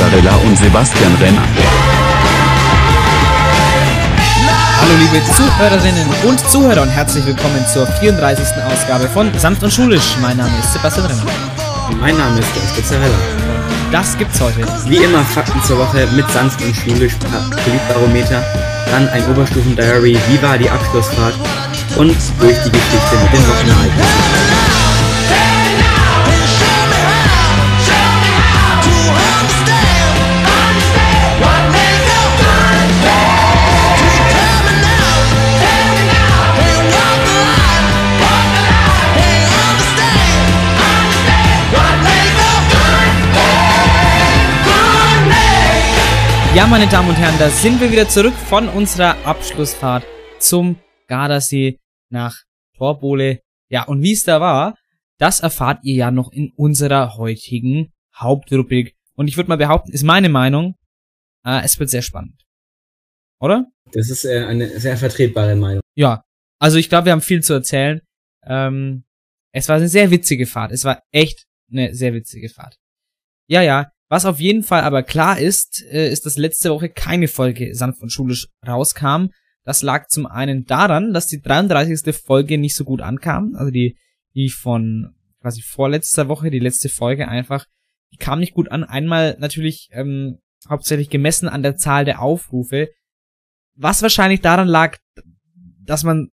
Jans Pizzarella und Sebastian Renner. Hallo liebe Zuhörerinnen und Zuhörer und herzlich willkommen zur 34. Ausgabe von Sanft und Schulisch. Mein Name ist Sebastian Renner. Mein Name ist Jens Pizzarella. Das gibt's heute. Wie immer Fakten zur Woche mit sanft und schulisch Politbarometer, dann ein Oberstufen-Diary, wie war die Abschlussfahrt und durch die Geschichte mit den Wochenereignissen. Ja, meine Damen und Herren, da sind wir wieder zurück von unserer Abschlussfahrt zum Gardasee nach Torbole. Ja, und wie es da war, das erfahrt ihr ja noch in unserer heutigen Hauptrubrik. Und ich würde mal behaupten, ist meine Meinung, äh, es wird sehr spannend. Oder? Das ist äh, eine sehr vertretbare Meinung. Ja, also ich glaube, wir haben viel zu erzählen. Ähm, es war eine sehr witzige Fahrt. Es war echt eine sehr witzige Fahrt. Ja, ja. Was auf jeden Fall aber klar ist, äh, ist, dass letzte Woche keine Folge sanft und schulisch rauskam. Das lag zum einen daran, dass die 33. Folge nicht so gut ankam. Also die, die von quasi vorletzter Woche, die letzte Folge einfach, die kam nicht gut an. Einmal natürlich ähm, hauptsächlich gemessen an der Zahl der Aufrufe. Was wahrscheinlich daran lag, dass man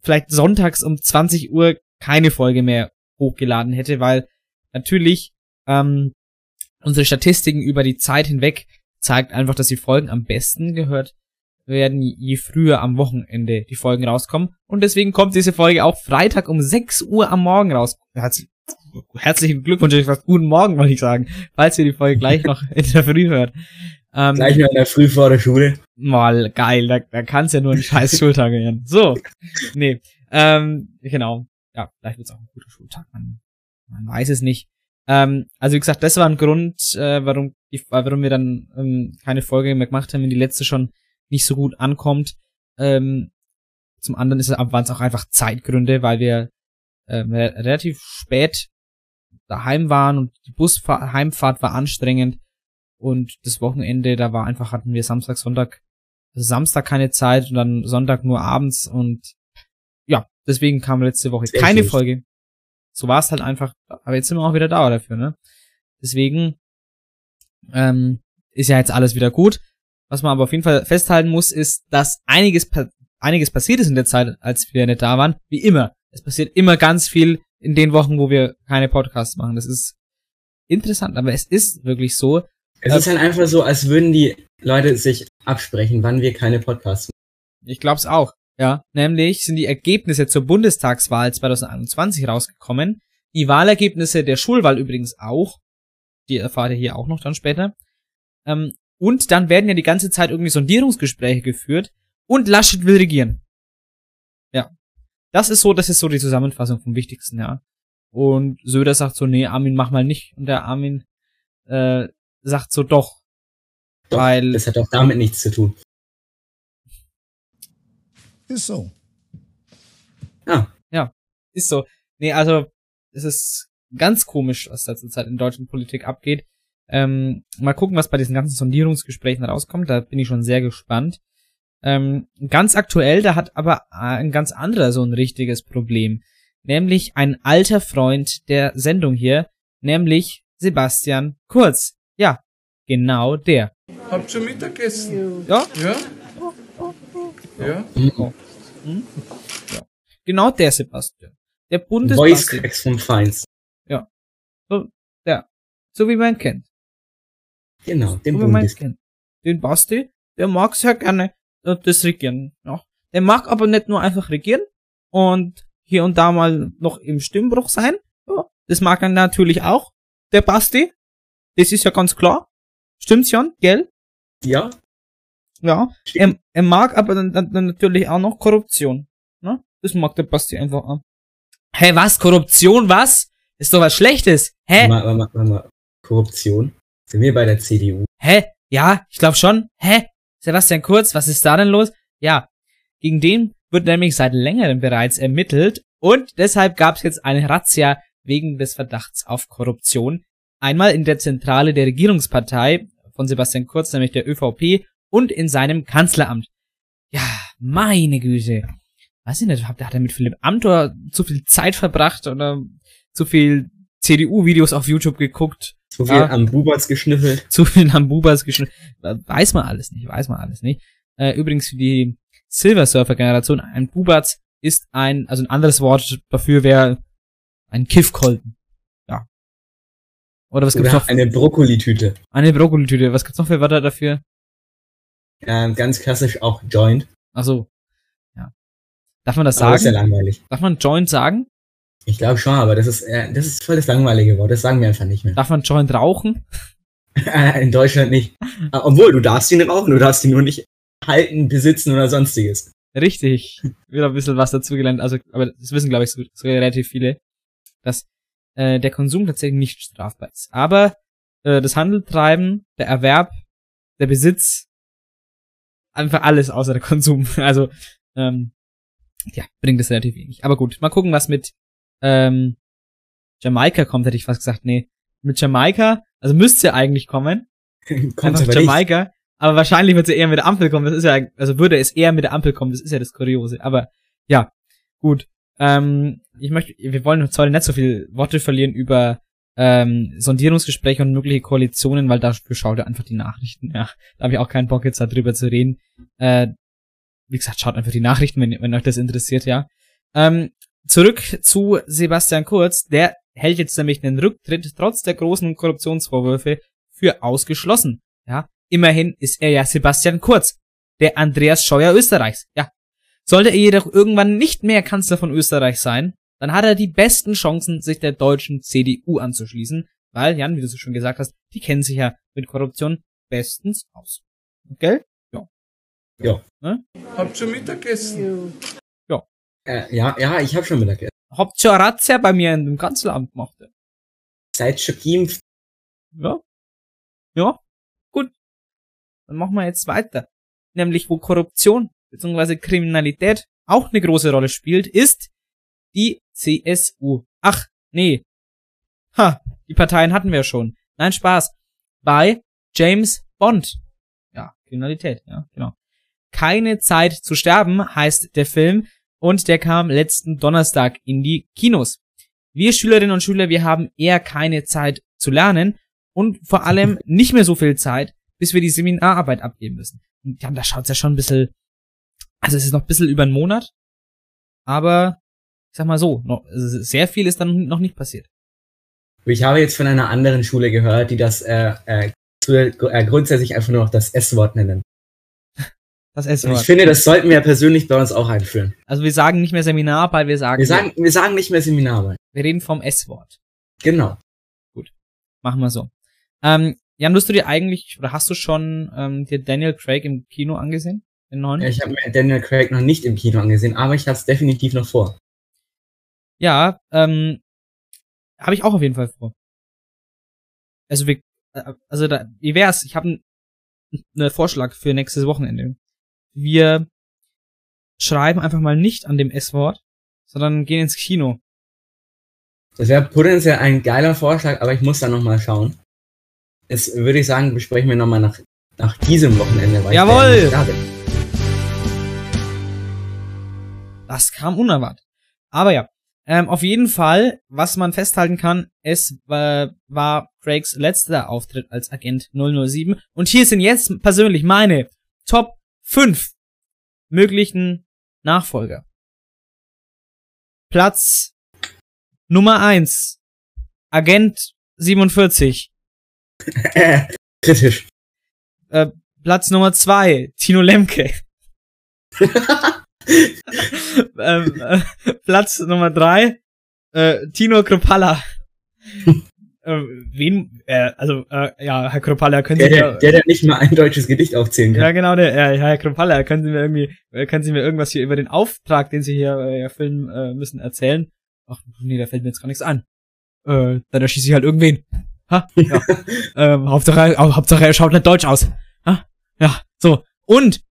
vielleicht sonntags um 20 Uhr keine Folge mehr hochgeladen hätte, weil natürlich ähm, unsere Statistiken über die Zeit hinweg zeigt einfach, dass die Folgen am besten gehört werden, je früher am Wochenende die Folgen rauskommen. Und deswegen kommt diese Folge auch Freitag um 6 Uhr am Morgen raus. Herz herzlichen Glückwunsch, fast guten Morgen, wollte ich sagen, falls ihr die Folge gleich noch in der Früh hört. Ähm, Gleich noch in der Früh vor der Schule. Mal geil, da, da kann's ja nur ein scheiß Schultag werden. So, nee, ähm, genau. Ja, vielleicht wird's auch ein guter Schultag, man, man weiß es nicht. Ähm, also wie gesagt, das war ein Grund, äh, warum, die, warum wir dann ähm, keine Folge mehr gemacht haben, wenn die letzte schon nicht so gut ankommt. Ähm, zum anderen ist es, waren es auch einfach Zeitgründe, weil wir ähm, re relativ spät daheim waren und die Busheimfahrt war anstrengend und das Wochenende, da war einfach, hatten wir Samstag, Sonntag, also Samstag keine Zeit und dann Sonntag nur abends und ja, deswegen kam letzte Woche Sehr keine schlecht. Folge. So war es halt einfach, aber jetzt sind wir auch wieder da dafür, ne? Deswegen ähm, ist ja jetzt alles wieder gut. Was man aber auf jeden Fall festhalten muss, ist, dass einiges, einiges passiert ist in der Zeit, als wir nicht da waren. Wie immer. Es passiert immer ganz viel in den Wochen, wo wir keine Podcasts machen. Das ist interessant, aber es ist wirklich so. Es ist halt einfach so, als würden die Leute sich absprechen, wann wir keine Podcasts machen. Ich glaub's auch. Ja, nämlich sind die Ergebnisse zur Bundestagswahl 2021 rausgekommen. Die Wahlergebnisse der Schulwahl übrigens auch. Die erfahrt ihr hier auch noch dann später. Ähm, und dann werden ja die ganze Zeit irgendwie Sondierungsgespräche geführt und Laschet will regieren. Ja. Das ist so, das ist so die Zusammenfassung vom Wichtigsten, ja. Und Söder sagt so, nee, Armin, mach mal nicht. Und der Armin äh, sagt so, doch. Doch, weil Das hat auch damit nichts zu tun. Ist so. Ah, Ist so. Nee, also, es ist ganz komisch, was da zurzeit in deutschen Politik abgeht. Ähm, mal gucken, was bei diesen ganzen Sondierungsgesprächen rauskommt. Da bin ich schon sehr gespannt. Ähm, ganz aktuell, da hat aber ein ganz anderer so ein richtiges Problem. Nämlich ein alter Freund der Sendung hier, nämlich Sebastian Kurz. Ja, genau der. Habt schon Mittagessen? Ja, Ja? Ja? genau der Sebastian. Der Voice. Cracks vom Feinsten. So, der. So wie man ihn kennt. Genau, den So Bundes. kennt. Den Basti, der mag sehr gerne äh, das Regieren. Ja. Der mag aber nicht nur einfach regieren und hier und da mal noch im Stimmbruch sein. Ja, das mag er natürlich auch. Der Basti. Das ist ja ganz klar. Stimmt's schon, gell? Ja, Ja. Er, er mag aber dann, dann, dann natürlich auch noch Korruption. Ne? Das mag der Basti einfach auch. Hä, was? Korruption, was? Ist doch was Schlechtes. Hä? mal, mal, mal, mal. Korruption. Sind wir bei der CDU? Hä? Ja, ich glaube schon. Hä? Sebastian Kurz, was ist da denn los? Ja, gegen den wird nämlich seit längerem bereits ermittelt und deshalb gab es jetzt eine Razzia wegen des Verdachts auf Korruption. Einmal in der Zentrale der Regierungspartei von Sebastian Kurz, nämlich der ÖVP, und in seinem Kanzleramt. Ja, meine Güte. Weiß ich nicht, hat er mit Philipp Amthor zu viel Zeit verbracht oder zu viel CDU-Videos auf YouTube geguckt? Zu viel Ja. am Buberts geschnüffelt. zu viel am Bubas geschnitten. Weiß man alles nicht, weiß man alles nicht. Äh, übrigens für die Silver Surfer Generation, ein Bubatz ist ein, also ein anderes Wort dafür wäre ein Kiffkolben. Ja. Oder was gibt's Oder noch? eine Brokkolitüte. Eine Brokkolitüte. Was gibt's noch für Wörter dafür? Ähm, ganz klassisch auch Joint. Ach so. Ja. Darf man das Aber ist ja sagen? langweilig. Darf man Joint sagen? Ich glaube schon, aber das ist, äh, das ist voll das langweilige Wort. Das sagen wir einfach nicht mehr. Darf man Joint rauchen? In Deutschland nicht. Äh, Obwohl, du darfst ihn rauchen, du darfst ihn nur nicht halten, besitzen oder sonstiges. Richtig. Wieder ein bisschen was dazugelernt. Also, aber das wissen, glaube ich, so, so relativ viele, dass äh, der Konsum tatsächlich nicht strafbar ist. Aber äh, das Handeltreiben, der Erwerb, der Besitz, einfach alles außer der Konsum. Also, ähm, ja, bringt es relativ wenig. Aber gut, mal gucken, was mit ähm, Jamaika kommt, hätte ich fast gesagt. Nee, mit Jamaika, also müsste ja eigentlich kommen. Kommt Einfach aber nicht. Jamaika. Aber wahrscheinlich wird sie eher mit der Ampel kommen. Das ist ja, also würde es eher mit der Ampel kommen. Das ist ja das Kuriose. Aber ja, gut. Ähm, ich möchte, wir wollen zwar nicht so viel Worte verlieren über ähm, Sondierungsgespräche und mögliche Koalitionen, weil dafür schaut ihr einfach die Nachrichten. Ja, da habe ich auch keinen Bock jetzt darüber zu reden. Äh, wie gesagt, schaut einfach die Nachrichten, wenn, wenn euch das interessiert, ja. Ähm, zurück zu Sebastian Kurz. Der hält jetzt nämlich einen Rücktritt trotz der großen Korruptionsvorwürfe für ausgeschlossen. Ja, immerhin ist er ja Sebastian Kurz, der Andreas Scheuer Österreichs. Ja. Sollte er jedoch irgendwann nicht mehr Kanzler von Österreich sein, dann hat er die besten Chancen, sich der deutschen CDU anzuschließen, weil, Jan, wie du so schon gesagt hast, die kennen sich ja mit Korruption bestens aus. Okay? Habt schon Mittagessen? Äh, ja, ja, ich habe schon Mittagessen. Habt schon Razzia bei mir in dem Kanzleramt gemacht. ja. Seid schon geimpft. Ja. Ja. Gut. Dann machen wir jetzt weiter. Nämlich, wo Korruption bzw. Kriminalität auch eine große Rolle spielt, ist die CSU. Ach, nee. Ha, die Parteien hatten wir schon. Nein, Spaß. Bei James Bond. Ja, Kriminalität, ja, genau. Keine Zeit zu sterben heißt der Film und der kam letzten Donnerstag in die Kinos. Wir Schülerinnen und Schüler, wir haben eher keine Zeit zu lernen und vor allem nicht mehr so viel Zeit, bis wir die Seminararbeit abgeben müssen. Und ja, da schaut's ja schon ein bisschen, also es ist noch ein bisschen über einen Monat, aber sag mal so, noch, sehr viel ist dann noch nicht passiert. Ich habe jetzt von einer anderen Schule gehört, die das äh, äh, äh, grundsätzlich einfach nur noch das S-Wort nennen. Das Und ich S-Wort. finde, das sollten wir persönlich bei uns auch einführen. Also wir sagen nicht mehr Seminararbeit, wir sagen, Wir sagen, wir sagen nicht mehr Seminararbeit. wir reden vom S-Wort. Genau. Machen wir so. Ähm, Jan, wirst du dir eigentlich, oder hast du schon ähm, dir Daniel Craig im Kino angesehen? Den neuen? Ich habe mir Daniel Craig noch nicht im Kino angesehen, aber ich habe es definitiv noch vor. Ja, ähm, habe ich auch auf jeden Fall vor. Also wir, äh, also da, wie wär's? Ich habe einen Vorschlag für nächstes Wochenende. Wir schreiben einfach mal nicht an dem S-Wort, sondern gehen ins Kino. Das wäre potenziell ein geiler Vorschlag, aber ich muss da nochmal schauen. Das würde ich sagen, besprechen wir nochmal nach, nach diesem Wochenende. Weil Jawohl! Ich da. Das kam unerwartet. Aber ja, ähm, auf jeden Fall, was man festhalten kann, es äh, war Craigs letzter Auftritt als Agent 007. Und hier sind jetzt persönlich meine Top 5 möglichen Nachfolger. Platz Nummer 1. Agent 47. Äh, kritisch. Äh, Platz Nummer 2. Tino Lemke. ähm, äh, Platz Nummer 3. Äh, Tino Kropalla. äh, wen, äh, also, äh, ja, Herr Kropalla, können Der, Sie der, mir, der, der nicht mal ein deutsches Gedicht aufzählen kann. ja genau, der, äh, Herr Kropalla, können Sie mir irgendwie, äh, können Sie mir irgendwas hier über den Auftrag, den Sie hier äh, erfüllen äh, müssen, erzählen? Ach, nee, da fällt mir jetzt gar nichts an. Äh, dann erschieße ich halt irgendwen. Ha? Ja. ähm, Hauptsache, Hauptsache, er schaut nicht deutsch aus. Ha? Ja, so. Und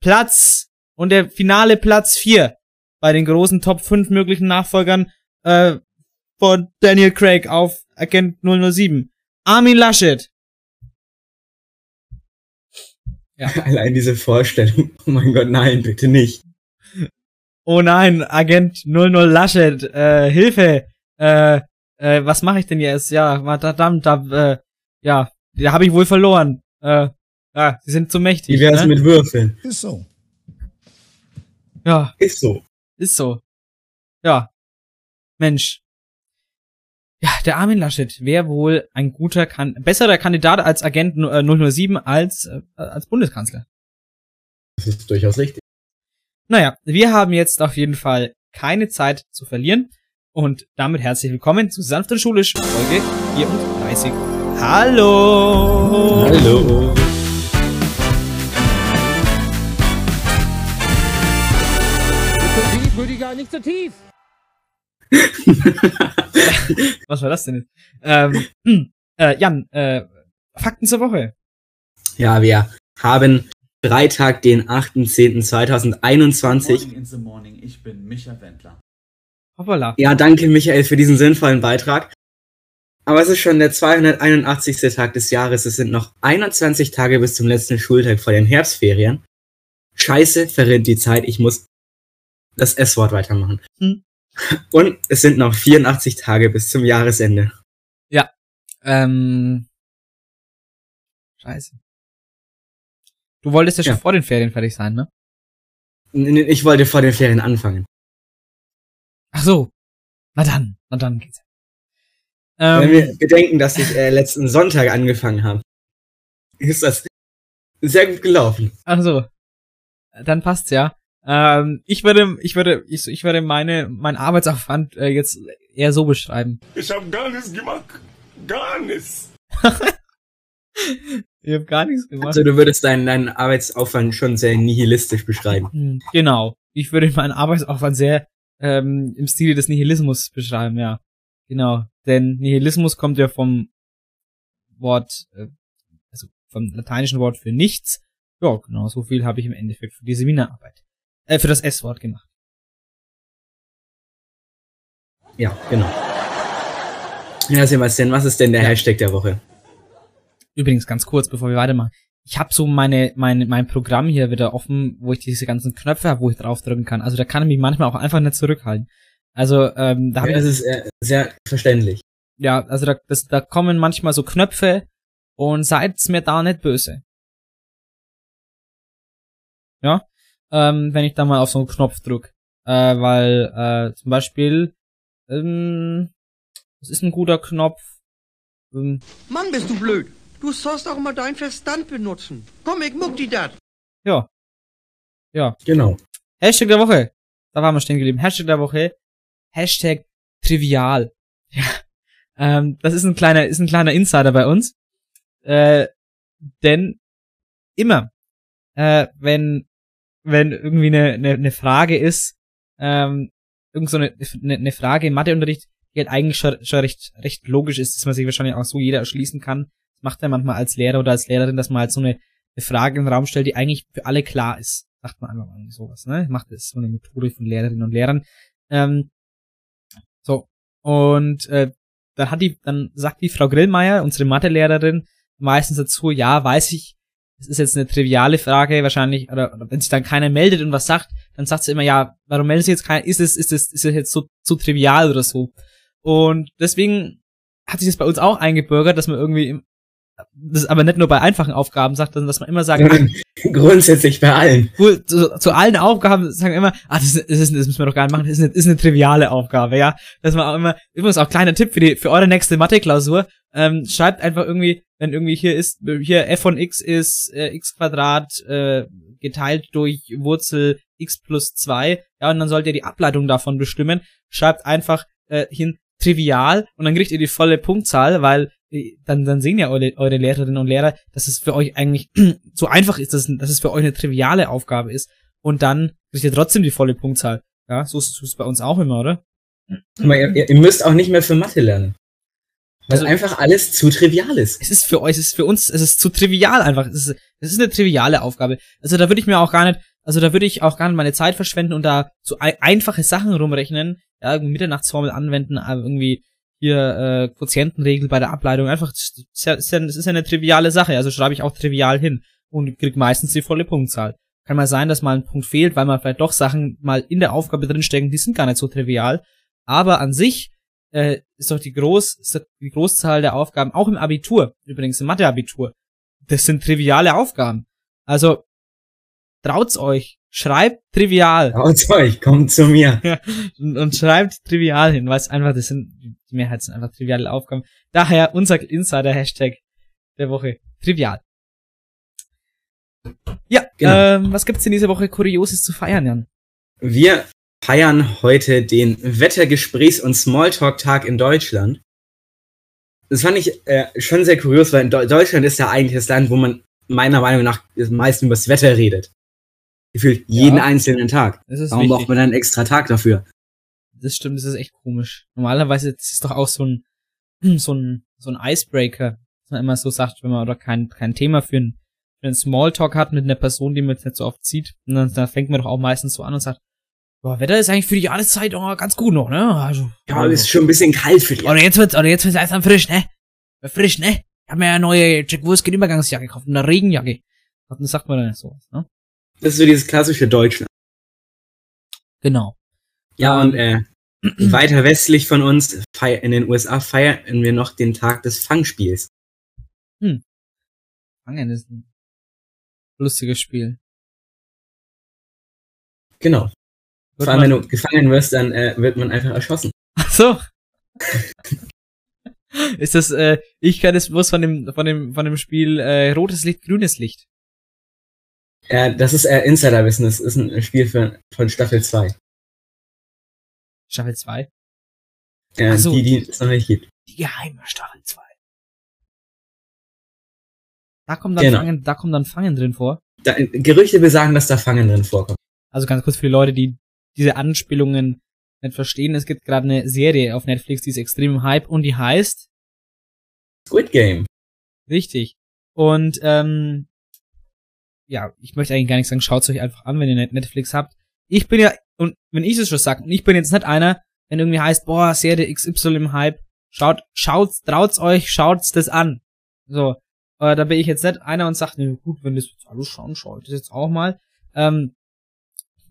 Platz, und der finale Platz 4 bei den großen Top 5 möglichen Nachfolgern, äh, von Daniel Craig auf Agent 007. Armin Laschet. Ja. Allein diese Vorstellung. Oh mein Gott, nein, bitte nicht. Oh nein, Agent 00 Laschet, äh, Hilfe. Äh, äh, was mache ich denn jetzt? Ja, verdammt, da, äh, ja, da habe ich wohl verloren. Äh, ja, sie sind zu mächtig. Wie wär's ne? mit Würfeln? Ist so. Ja, Ist so. ist so. Ja. Mensch. Ja, der Armin Laschet wäre wohl ein guter, kan besserer Kandidat als Agent äh, 007 als, äh, als Bundeskanzler. Das ist durchaus richtig. Naja, wir haben jetzt auf jeden Fall keine Zeit zu verlieren. Und damit herzlich willkommen zu Sanft und Schulisch, Folge 34. Hallo! Hallo. Nicht so tief. Was war das denn jetzt? Ähm, äh, Jan, äh, Fakten zur Woche. Ja, wir haben Freitag, den 8.10.2021. Morning in the morning, ich bin Micha Wendler. Hoppala. Ja, danke Michael für diesen sinnvollen Beitrag. Aber es ist schon der 281. Tag des Jahres. Es sind noch 21 Tage bis zum letzten Schultag vor den Herbstferien. Scheiße, verrinnt die Zeit. Ich muss das S-Wort weitermachen. Hm. Und es sind noch 84 Tage bis zum Jahresende. Ähm, scheiße. Du wolltest ja schon Ja. vor den Ferien fertig sein, ne? Ich wollte vor den Ferien anfangen. Ach so. Na dann, na dann geht's. Wenn Ähm, wir bedenken, dass ich äh, letzten Sonntag angefangen habe, ist das sehr gut gelaufen. ach so. Dann passt's ja. Ähm, ich würde, ich würde, ich, ich würde meine, mein Arbeitsaufwand äh, jetzt eher so beschreiben. Ich hab gar nichts gemacht. Gar nichts. Ich habe gar nichts gemacht. Also du würdest deinen, deinen Arbeitsaufwand schon sehr nihilistisch beschreiben. Hm, Genau. Ich würde meinen Arbeitsaufwand sehr ähm, im Stile des Nihilismus beschreiben, ja. Genau. Denn Nihilismus kommt ja vom Wort, äh, also vom lateinischen Wort für nichts. Ja, genau, so viel habe ich im Endeffekt für die Seminararbeit. Äh, für das S-Wort gemacht. Ja, genau. Ja, Sebastian, was ist denn der Ja. Hashtag der Woche? Übrigens, ganz kurz, bevor wir weitermachen. Ich habe so meine, mein, mein Programm hier wieder offen, wo ich diese ganzen Knöpfe habe, wo ich draufdrücken kann. Also da kann ich mich manchmal auch einfach nicht zurückhalten. Also, ähm, da Ja, ich das ist äh, sehr verständlich. ja, also da, das, da kommen manchmal so Knöpfe und seid's mir da nicht böse. Ja, ähm, wenn ich da mal auf so einen Knopf drück. Äh, weil, äh, zum Beispiel, ähm, das ist ein guter Knopf. Ähm, Mann, bist du blöd. Du sollst auch mal deinen Verstand benutzen. Komm, ich muck die dat. ja. Ja. Genau. Hashtag der Woche. Da waren wir stehen geblieben. Hashtag der Woche. Hashtag trivial. Ja. Ähm, das ist ein kleiner, ist ein kleiner Insider bei uns. Äh, denn immer, äh, wenn, wenn irgendwie eine, eine, eine Frage ist, ähm, irgend so eine, eine, eine Frage im Matheunterricht, die halt eigentlich schon, schon recht, recht logisch ist, dass man sich wahrscheinlich auch so jeder erschließen kann. Das macht er manchmal als Lehrer oder als Lehrerin, dass man halt so eine, eine Frage den Raum stellt, die eigentlich für alle klar ist. Sagt man einfach mal sowas, ne? Macht das so eine Methode von Lehrerinnen und Lehrern. Ähm, so. Und äh, dann hat die, dann sagt die Frau Grillmeier, unsere Mathelehrerin, meistens dazu, ja, weiß ich, es ist jetzt eine triviale Frage, wahrscheinlich, oder, oder wenn sich dann keiner meldet und was sagt, dann sagt sie immer, ja, warum meldet sich jetzt keiner, ist es, ist es, ist es jetzt so, so trivial oder so. Und deswegen hat sich das bei uns auch eingebürgert, dass man irgendwie, im, das aber nicht nur bei einfachen Aufgaben sagt, sondern dass man immer sagt, Grundsätzlich bei allen. Zu, zu allen Aufgaben sagen wir immer, ah, das, ist, das, ist, das müssen wir doch gar nicht machen, das ist eine, das ist eine triviale Aufgabe, ja. Dass man auch immer, übrigens auch kleiner Tipp für die, für eure nächste Mathe-Klausur, ähm, schreibt einfach irgendwie, wenn irgendwie hier ist, hier f von x ist äh, x Quadrat äh, geteilt durch Wurzel x plus zwei, ja, und dann sollt ihr die Ableitung davon bestimmen, schreibt einfach äh, hin trivial und dann kriegt ihr die volle Punktzahl, weil äh, dann, dann sehen ja eure, eure Lehrerinnen und Lehrer, dass es für euch eigentlich so einfach ist, dass, dass es für euch eine triviale Aufgabe ist und dann kriegt ihr trotzdem die volle Punktzahl. Ja, so ist es bei uns auch immer, oder? Ihr, ihr ihr müsst auch nicht mehr für Mathe lernen. Weil Also- einfach alles zu trivial ist. Es ist für euch, es ist für uns, es ist zu trivial einfach. Es ist, es ist eine triviale Aufgabe. Also da würde ich mir auch gar nicht, also da würde ich auch gar nicht meine Zeit verschwenden und da so ei- einfache Sachen rumrechnen, ja, irgendwie Mitternachtsformel anwenden, irgendwie hier äh, Quotientenregel bei der Ableitung. Einfach, das ist ja, das ist ja eine triviale Sache, also schreibe ich auch trivial hin und krieg meistens die volle Punktzahl. Kann mal sein, dass mal ein Punkt fehlt, weil man vielleicht doch Sachen mal in der Aufgabe drinstecken, die sind gar nicht so trivial. Aber an sich äh, ist doch die Groß, die Großzahl der Aufgaben, auch im Abitur, übrigens im Matheabitur, das sind triviale Aufgaben. Also traut's euch, schreibt trivial Haut euch, kommt zu mir. und, und schreibt trivial hin, weil es einfach, das sind, die Mehrheit sind einfach triviale Aufgaben. Daher unser Insider-Hashtag der Woche, trivial. Ja, Genau. ähm, was gibt's in dieser Woche Kurioses zu feiern, Jan? Wir feiern heute den Wettergesprächs- und Smalltalk-Tag in Deutschland. Das fand ich äh, schon sehr kurios, weil Deutschland ist ja eigentlich das Land, wo man meiner Meinung nach am meisten über das Wetter redet. Gefühlt jeden einzelnen Tag. Warum braucht man dann einen extra Tag dafür? Das stimmt, das ist echt komisch. Normalerweise ist doch auch so ein, so ein, so ein Icebreaker, dass man immer so sagt, wenn man oder kein, kein Thema für einen, für einen Smalltalk hat mit einer Person, die man jetzt nicht so oft sieht. Und dann, dann fängt man doch auch meistens so an und sagt, boah, Wetter ist eigentlich für die Jahreszeit oh, ganz gut noch, ne? Also, Ja, aber es ist schon ein bisschen kalt für die. Oder jetzt wird's, oder jetzt wird's langsam frisch, ne? Frisch, ne? Ich hab mir eine neue Jack Wolfskin Übergangsjacke gekauft, eine Regenjacke. Dann sagt man dann so, ne? Das ist so dieses klassische Deutschland. Genau. Ja, Ähm, und äh, weiter westlich von uns, in den USA, feiern wir noch den Tag des Fangspiels. Fangen ist ein lustiges Spiel. Genau. Vor allem, wenn du gefangen wirst, dann äh, wird man einfach erschossen. Ach so. ist das, äh, ich kann es bloß von dem, von dem, von dem Spiel, äh, rotes Licht, grünes Licht. Äh, das ist äh, Insiderwissen, das ist ein Spiel für, von Staffel 2. Staffel 2. Äh, Ach so. Die, die es noch nicht gibt. Die geheime Staffel 2. Da kommt dann Genau. Fangen, da kommt dann Fangen drin vor. Da, Gerüchte besagen, dass da Fangen drin vorkommt. Also ganz kurz für die Leute, die diese Anspielungen nicht verstehen. Es gibt gerade eine Serie auf Netflix, die ist extrem im Hype und die heißt Squid Game. Richtig. Und ähm, ja, ich möchte eigentlich gar nicht sagen, schaut's euch einfach an, wenn ihr Net- Netflix habt. Ich bin ja, und wenn ich es schon sage, und ich bin jetzt nicht einer, wenn irgendwie heißt, boah, Serie XY im Hype, schaut, schaut's, traut's euch, schaut's das an. So. Äh, da bin ich jetzt nicht einer und sagt, ne, gut, wenn das jetzt alle schauen, schaut das jetzt auch mal. Ähm,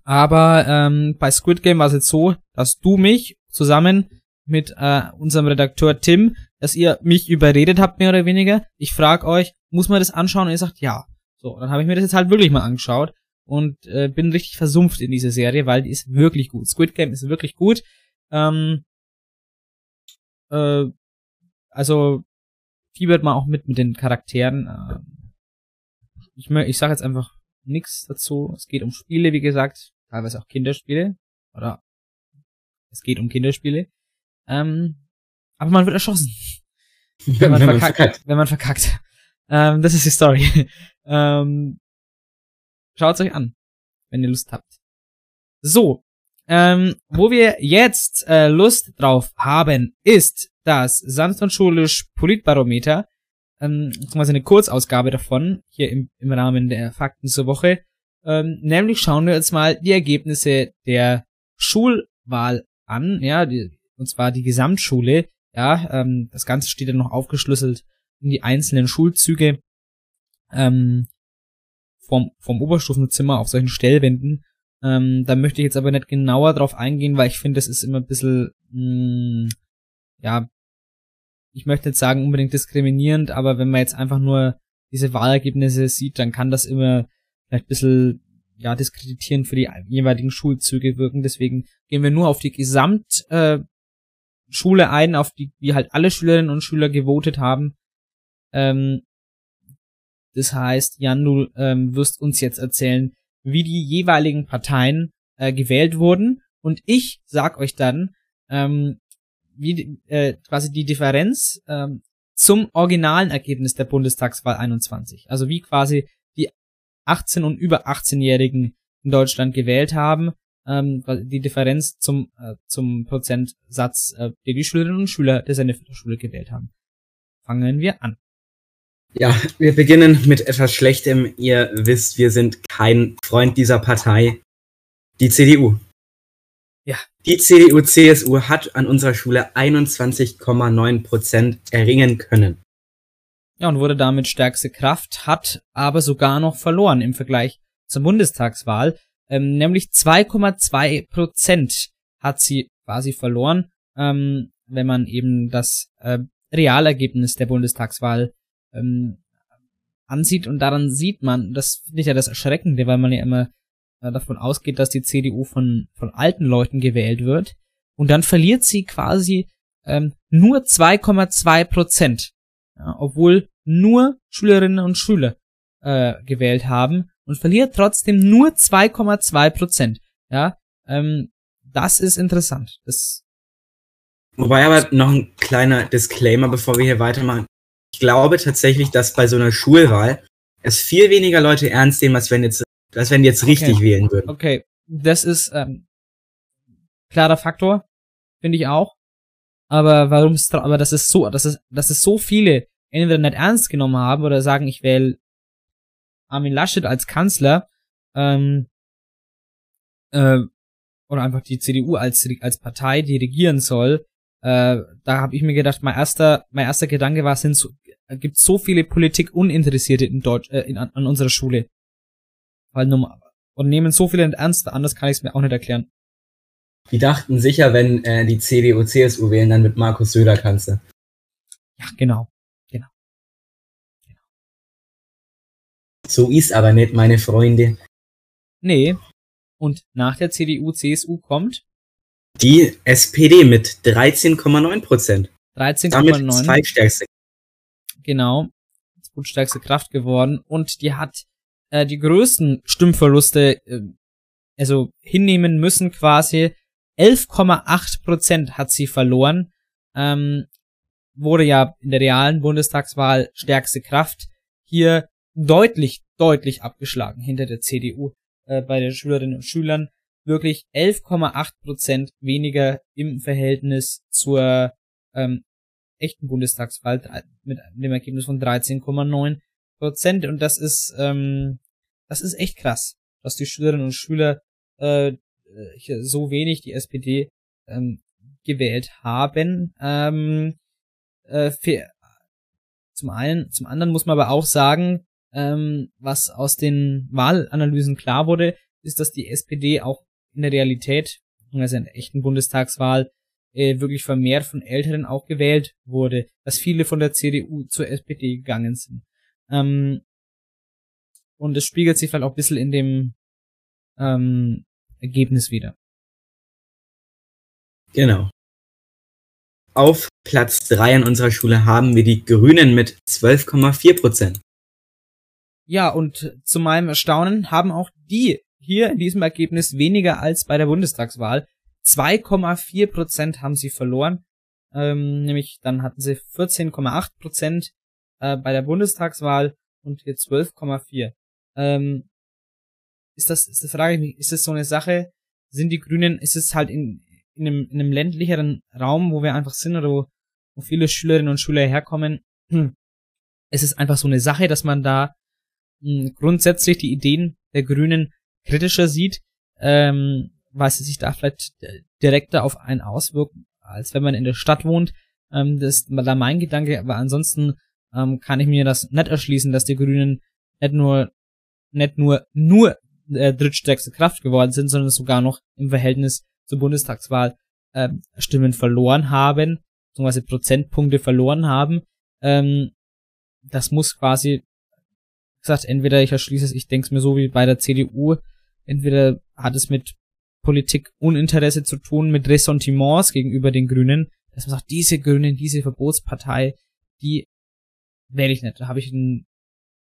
aber ähm, bei Squid Game war es jetzt so, dass du mich zusammen mit äh, unserem Redakteur Tim, dass ihr mich überredet habt, mehr oder weniger. Ich frag euch, muss man das anschauen? Und ihr sagt ja. So, dann habe ich mir das jetzt halt wirklich mal angeschaut und äh, bin richtig versumpft in diese Serie, weil die ist wirklich gut. Squid Game ist wirklich gut. Ähm, äh, also fiebert man auch mit mit den Charakteren. Ähm, ich ich sage jetzt einfach nichts dazu. Es geht um Spiele, wie gesagt, teilweise auch Kinderspiele oder es geht um Kinderspiele. Ähm, aber man wird erschossen wenn man, verkackt, Wenn man verkackt. Ähm, das ist die Story. ähm, schaut's euch an, wenn ihr Lust habt. So, ähm, wo wir jetzt äh, Lust drauf haben, ist das sanft und schulisch Politbarometer, ähm, beziehungsweise eine Kurzausgabe davon, hier im, im Rahmen der Fakten zur Woche. Ähm, nämlich schauen wir uns mal die Ergebnisse der Schulwahl an, ja, die, und zwar die Gesamtschule, ja, ähm, das Ganze steht dann noch aufgeschlüsselt in die einzelnen Schulzüge ähm, vom, vom Oberstufenzimmer auf solchen Stellwänden. Ähm, da möchte ich jetzt aber nicht genauer drauf eingehen, weil ich finde, das ist immer ein bisschen, mh, ja, ich möchte nicht sagen unbedingt diskriminierend, aber wenn man jetzt einfach nur diese Wahlergebnisse sieht, dann kann das immer vielleicht ein bisschen ja, diskreditierend für die jeweiligen Schulzüge wirken. Deswegen gehen wir nur auf die Gesamt äh, ein, auf die, die halt alle Schülerinnen und Schüler gewotet haben. Ähm, das heißt, Jan, du ähm, wirst uns jetzt erzählen, wie die jeweiligen Parteien äh, gewählt wurden. Und ich sag euch dann, ähm, wie äh, quasi die Differenz ähm, zum originalen Ergebnis der Bundestagswahl 21. Also wie quasi 18 und über 18-Jährigen in Deutschland gewählt haben ähm, weil die Differenz zum, äh, zum Prozentsatz, äh, den die Schülerinnen und Schüler der Sennefeld-Schule gewählt haben. Fangen wir an. Ja, wir beginnen mit etwas Schlechtem. Ihr wisst, wir sind kein Freund dieser Partei. Die CDU. Ja. Die CDU-CSU hat an unserer Schule 21,9 Prozent erringen können. Ja, und wurde damit stärkste Kraft, hat aber sogar noch verloren im Vergleich zur Bundestagswahl. Ähm, nämlich 2,2 Prozent hat sie quasi verloren, ähm, wenn man eben das äh, Realergebnis der Bundestagswahl ähm, ansieht. Und daran sieht man, das finde ich ja das Erschreckende, weil man ja immer äh, davon ausgeht, dass die CDU von, von alten Leuten gewählt wird. Und dann verliert sie quasi ähm, nur 2,2 Prozent. Ja, obwohl nur Schülerinnen und Schüler äh, gewählt haben und verliert trotzdem nur 2,2 Prozent. Ja, ähm, das ist interessant. Das Wobei aber noch ein kleiner Disclaimer, bevor wir hier weitermachen. Ich glaube tatsächlich, dass bei so einer Schulwahl es viel weniger Leute ernst nehmen, als wenn jetzt, als wenn die jetzt richtig Okay. wählen würden. Okay, das ist ähm, klarer Faktor, finde ich auch. Aber warum ist aber das ist so, dass es dass es so viele entweder nicht ernst genommen haben oder sagen, ich wähle Armin Laschet als Kanzler ähm, äh, oder einfach die CDU als als Partei, die regieren soll. Äh, da habe ich mir gedacht, mein erster mein erster Gedanke war, sind so, gibt so viele Politik-Uninteressierte in Deutsch äh, in, an, unserer Schule. Weil Nummer, und nehmen so viele nicht ernst, anders kann ich es mir auch nicht erklären. Die dachten sicher, wenn äh, die CDU, CSU wählen, dann mit Markus Söder Kanzler. Ja, genau. So ist aber nicht, meine Freunde. Nee. Und nach der CDU, CSU kommt Die SPD mit 13,9 Prozent. Damit 13,9. zweitstärkste. Genau. Gut Kraft geworden. Und die hat äh, die größten Stimmverluste äh, also hinnehmen müssen quasi. 11,8 Prozent hat sie verloren. Ähm, wurde ja in der realen Bundestagswahl stärkste Kraft. Hier deutlich, deutlich abgeschlagen hinter der CDU äh, bei den Schülerinnen und Schülern. Wirklich 11,8 Prozent weniger im Verhältnis zur ähm, echten Bundestagswahl mit dem Ergebnis von 13,9 Prozent. Und das ist, ähm, das ist echt krass, dass die Schülerinnen und Schüler äh, hier so wenig die SPD ähm, gewählt haben. Ähm, äh, für, zum einen, zum anderen muss man aber auch sagen, ähm, was aus den Wahlanalysen klar wurde, ist, dass die SPD auch in der Realität, also in der echten Bundestagswahl, äh, wirklich vermehrt von Älteren auch gewählt wurde, dass viele von der CDU zur SPD gegangen sind. Ähm, und es spiegelt sich vielleicht auch ein bisschen in dem ähm, Ergebnis wieder. Genau. Auf Platz 3 an unserer Schule haben wir die Grünen mit 12,4 Prozent. Ja, und zu meinem Erstaunen haben auch die hier in diesem Ergebnis weniger als bei der Bundestagswahl. 2,4 Prozent haben sie verloren. Ähm, nämlich dann hatten sie 14,8 Prozent äh, bei der Bundestagswahl und hier 12,4. Ähm, ist das, ist das frage ich mich, ist das so eine Sache? Sind die Grünen, ist es halt in, in, einem, in einem ländlicheren Raum, wo wir einfach sind oder wo, wo viele Schülerinnen und Schüler herkommen, hm, ist es einfach so eine Sache, dass man da mh, grundsätzlich die Ideen der Grünen kritischer sieht, ähm, weil sie sich da vielleicht direkter auf einen auswirken, als wenn man in der Stadt wohnt. Ähm, das ist da mein Gedanke, aber ansonsten ähm, kann ich mir das nicht erschließen, dass die Grünen nicht nur nicht nur nur äh, drittstärkste Kraft geworden sind, sondern sogar noch im Verhältnis zur Bundestagswahl ähm, Stimmen verloren haben, beziehungsweise Prozentpunkte verloren haben. Ähm, das muss quasi gesagt, entweder ich erschließe es, ich denke es mir so wie bei der CDU, entweder hat es mit Politik Uninteresse zu tun, mit Ressentiments gegenüber den Grünen, dass man sagt, diese Grünen, diese Verbotspartei, die wähle ich nicht. Da habe ich ein,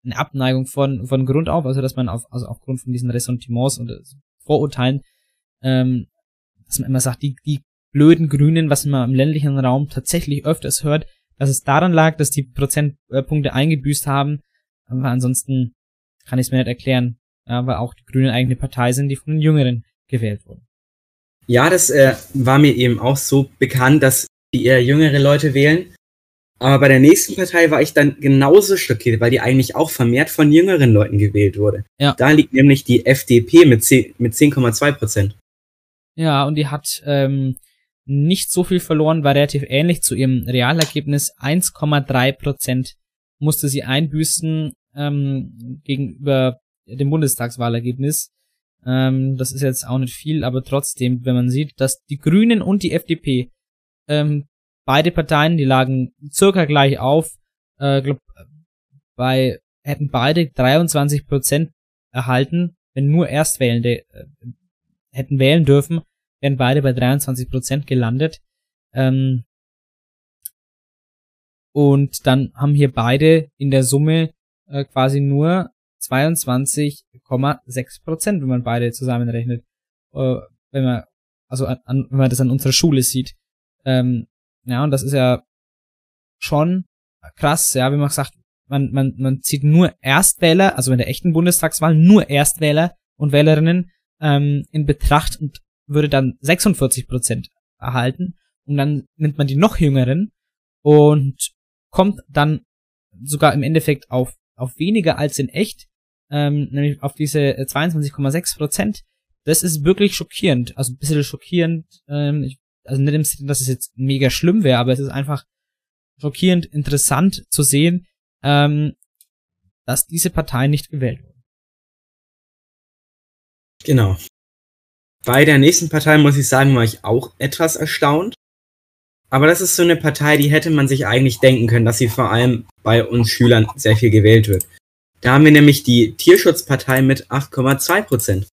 eine Abneigung von, von Grund auf, also dass man auf, also aufgrund von diesen Ressentiments und äh, Vorurteilen, ähm, dass man immer sagt, die, die blöden Grünen, was man im ländlichen Raum tatsächlich öfters hört, dass es daran lag, dass die Prozentpunkte eingebüßt haben, aber ansonsten kann ich es mir nicht erklären, ja, weil auch die Grünen eigene Partei sind, die von den Jüngeren gewählt wurden. Ja, das äh, war mir eben auch so bekannt, dass die eher jüngere Leute wählen. Aber bei der nächsten Partei war ich dann genauso schockiert, weil die eigentlich auch vermehrt von jüngeren Leuten gewählt wurde. Ja. Da liegt nämlich die FDP mit 10 mit 10,2 Prozent. Ja, und die hat ähm, nicht so viel verloren, war relativ ähnlich zu ihrem Realergebnis. 1,3 Prozent musste sie einbüßen ähm, gegenüber dem Bundestagswahlergebnis. Ähm, das ist jetzt auch nicht viel, aber trotzdem, wenn man sieht, dass die Grünen und die FDP, ähm, beide Parteien, die lagen circa gleich auf, äh, glaub, bei, hätten beide 23 Prozent erhalten, wenn nur Erstwählende äh, hätten wählen dürfen, wären beide bei 23 Prozent gelandet. Ähm, und dann haben hier beide in der Summe äh, quasi nur 22,6 Prozent, wenn man beide zusammenrechnet. Äh, wenn man, also an, wenn man das an unserer Schule sieht. Ähm, ja, und das ist ja schon krass, ja, wenn man sagt, man, man, man zieht nur Erstwähler, also in der echten Bundestagswahl nur Erstwähler und Wählerinnen ähm, in Betracht und würde dann 46 Prozent erhalten. Und dann nimmt man die noch jüngeren und kommt dann sogar im Endeffekt auf, auf weniger als in echt, ähm, nämlich auf diese 22,6 Prozent. Das ist wirklich schockierend, also ein bisschen schockierend, ähm, ich, also nicht im Sinne, dass es jetzt mega schlimm wäre, aber es ist einfach schockierend interessant zu sehen, ähm, dass diese Partei nicht gewählt wurde. Genau. Bei der nächsten Partei muss ich sagen, war ich auch etwas erstaunt. Aber das ist so eine Partei, die hätte man sich eigentlich denken können, dass sie vor allem bei uns Schülern sehr viel gewählt wird. Da haben wir nämlich die Tierschutzpartei mit 8,2 Prozent.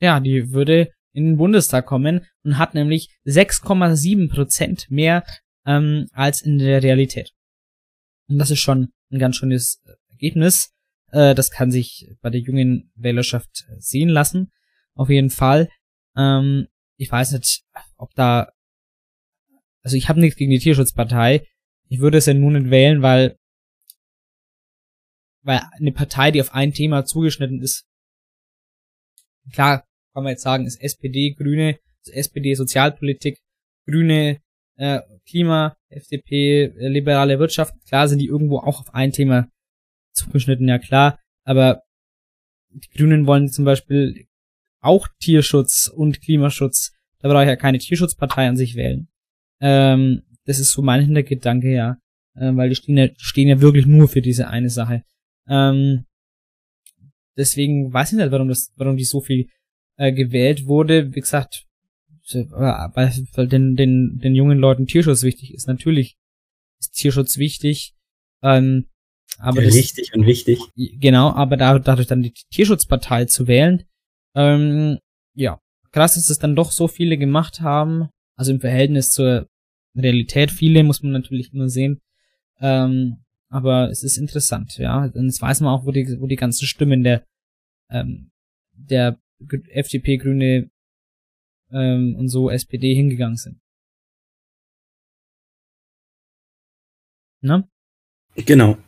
Ja, die würde in den Bundestag kommen und hat nämlich 6,7 Prozent mehr ähm, als in der Realität. Und das ist schon ein ganz schönes Ergebnis. Äh, das kann sich bei der jungen Wählerschaft sehen lassen. Auf jeden Fall. Ähm, ich weiß nicht, ob da. Also ich habe nichts gegen die Tierschutzpartei. Ich würde es ja nun nicht wählen, weil weil eine Partei, die auf ein Thema zugeschnitten ist, klar, kann man jetzt sagen, ist SPD, Grüne, ist SPD Sozialpolitik, Grüne äh, Klima, FDP äh, liberale Wirtschaft, klar sind die irgendwo auch auf ein Thema zugeschnitten, ja klar, aber die Grünen wollen zum Beispiel auch Tierschutz und Klimaschutz. Da brauche ich ja keine Tierschutzpartei an sich wählen. Ähm, das ist so mein Hintergedanke, ja. Äh, weil die stehen ja, stehen ja wirklich nur für diese eine Sache. Ähm, deswegen weiß ich nicht, warum das, warum die so viel äh, gewählt wurde. Wie gesagt, weil, weil den, den, den jungen Leuten Tierschutz wichtig ist. Natürlich ist Tierschutz wichtig. Ähm, aber ja, richtig und wichtig. Genau, aber dadurch dann die Tierschutzpartei zu wählen, ähm, ja, krass, dass es dann doch so viele gemacht haben. Also im Verhältnis zur Realität viele, muss man natürlich nur sehen. Ähm, aber es ist interessant, ja. Und jetzt weiß man auch, wo die, wo die ganzen Stimmen der, ähm, der FDP, Grüne ähm, und so SPD hingegangen sind. Ne? Genau.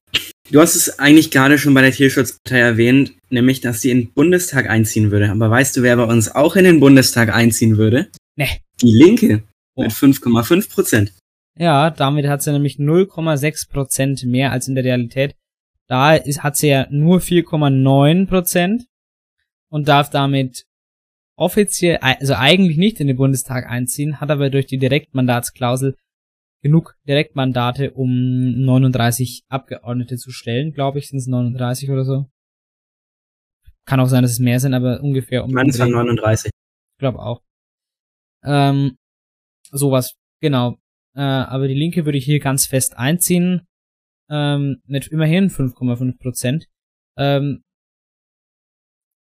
Du hast es eigentlich gerade schon bei der Tierschutzpartei erwähnt, nämlich, dass sie in den Bundestag einziehen würde. Aber weißt du, wer bei uns auch in den Bundestag einziehen würde? Nee. Die Linke oh. mit 5,5 Prozent. Ja, damit hat sie nämlich 0,6 Prozent mehr als in der Realität. Da ist, hat sie ja nur 4,9 Prozent und darf damit offiziell, also eigentlich nicht in den Bundestag einziehen, hat aber durch die Direktmandatsklausel genug Direktmandate, um 39 Abgeordnete zu stellen, glaube ich, sind es 39 oder so. Kann auch sein, dass es mehr sind, aber ungefähr um. Meine, es waren 39. Ich glaube auch. Ähm, sowas, genau. Äh, aber die Linke würde ich hier ganz fest einziehen. Ähm, mit immerhin 5,5 Prozent. Ähm,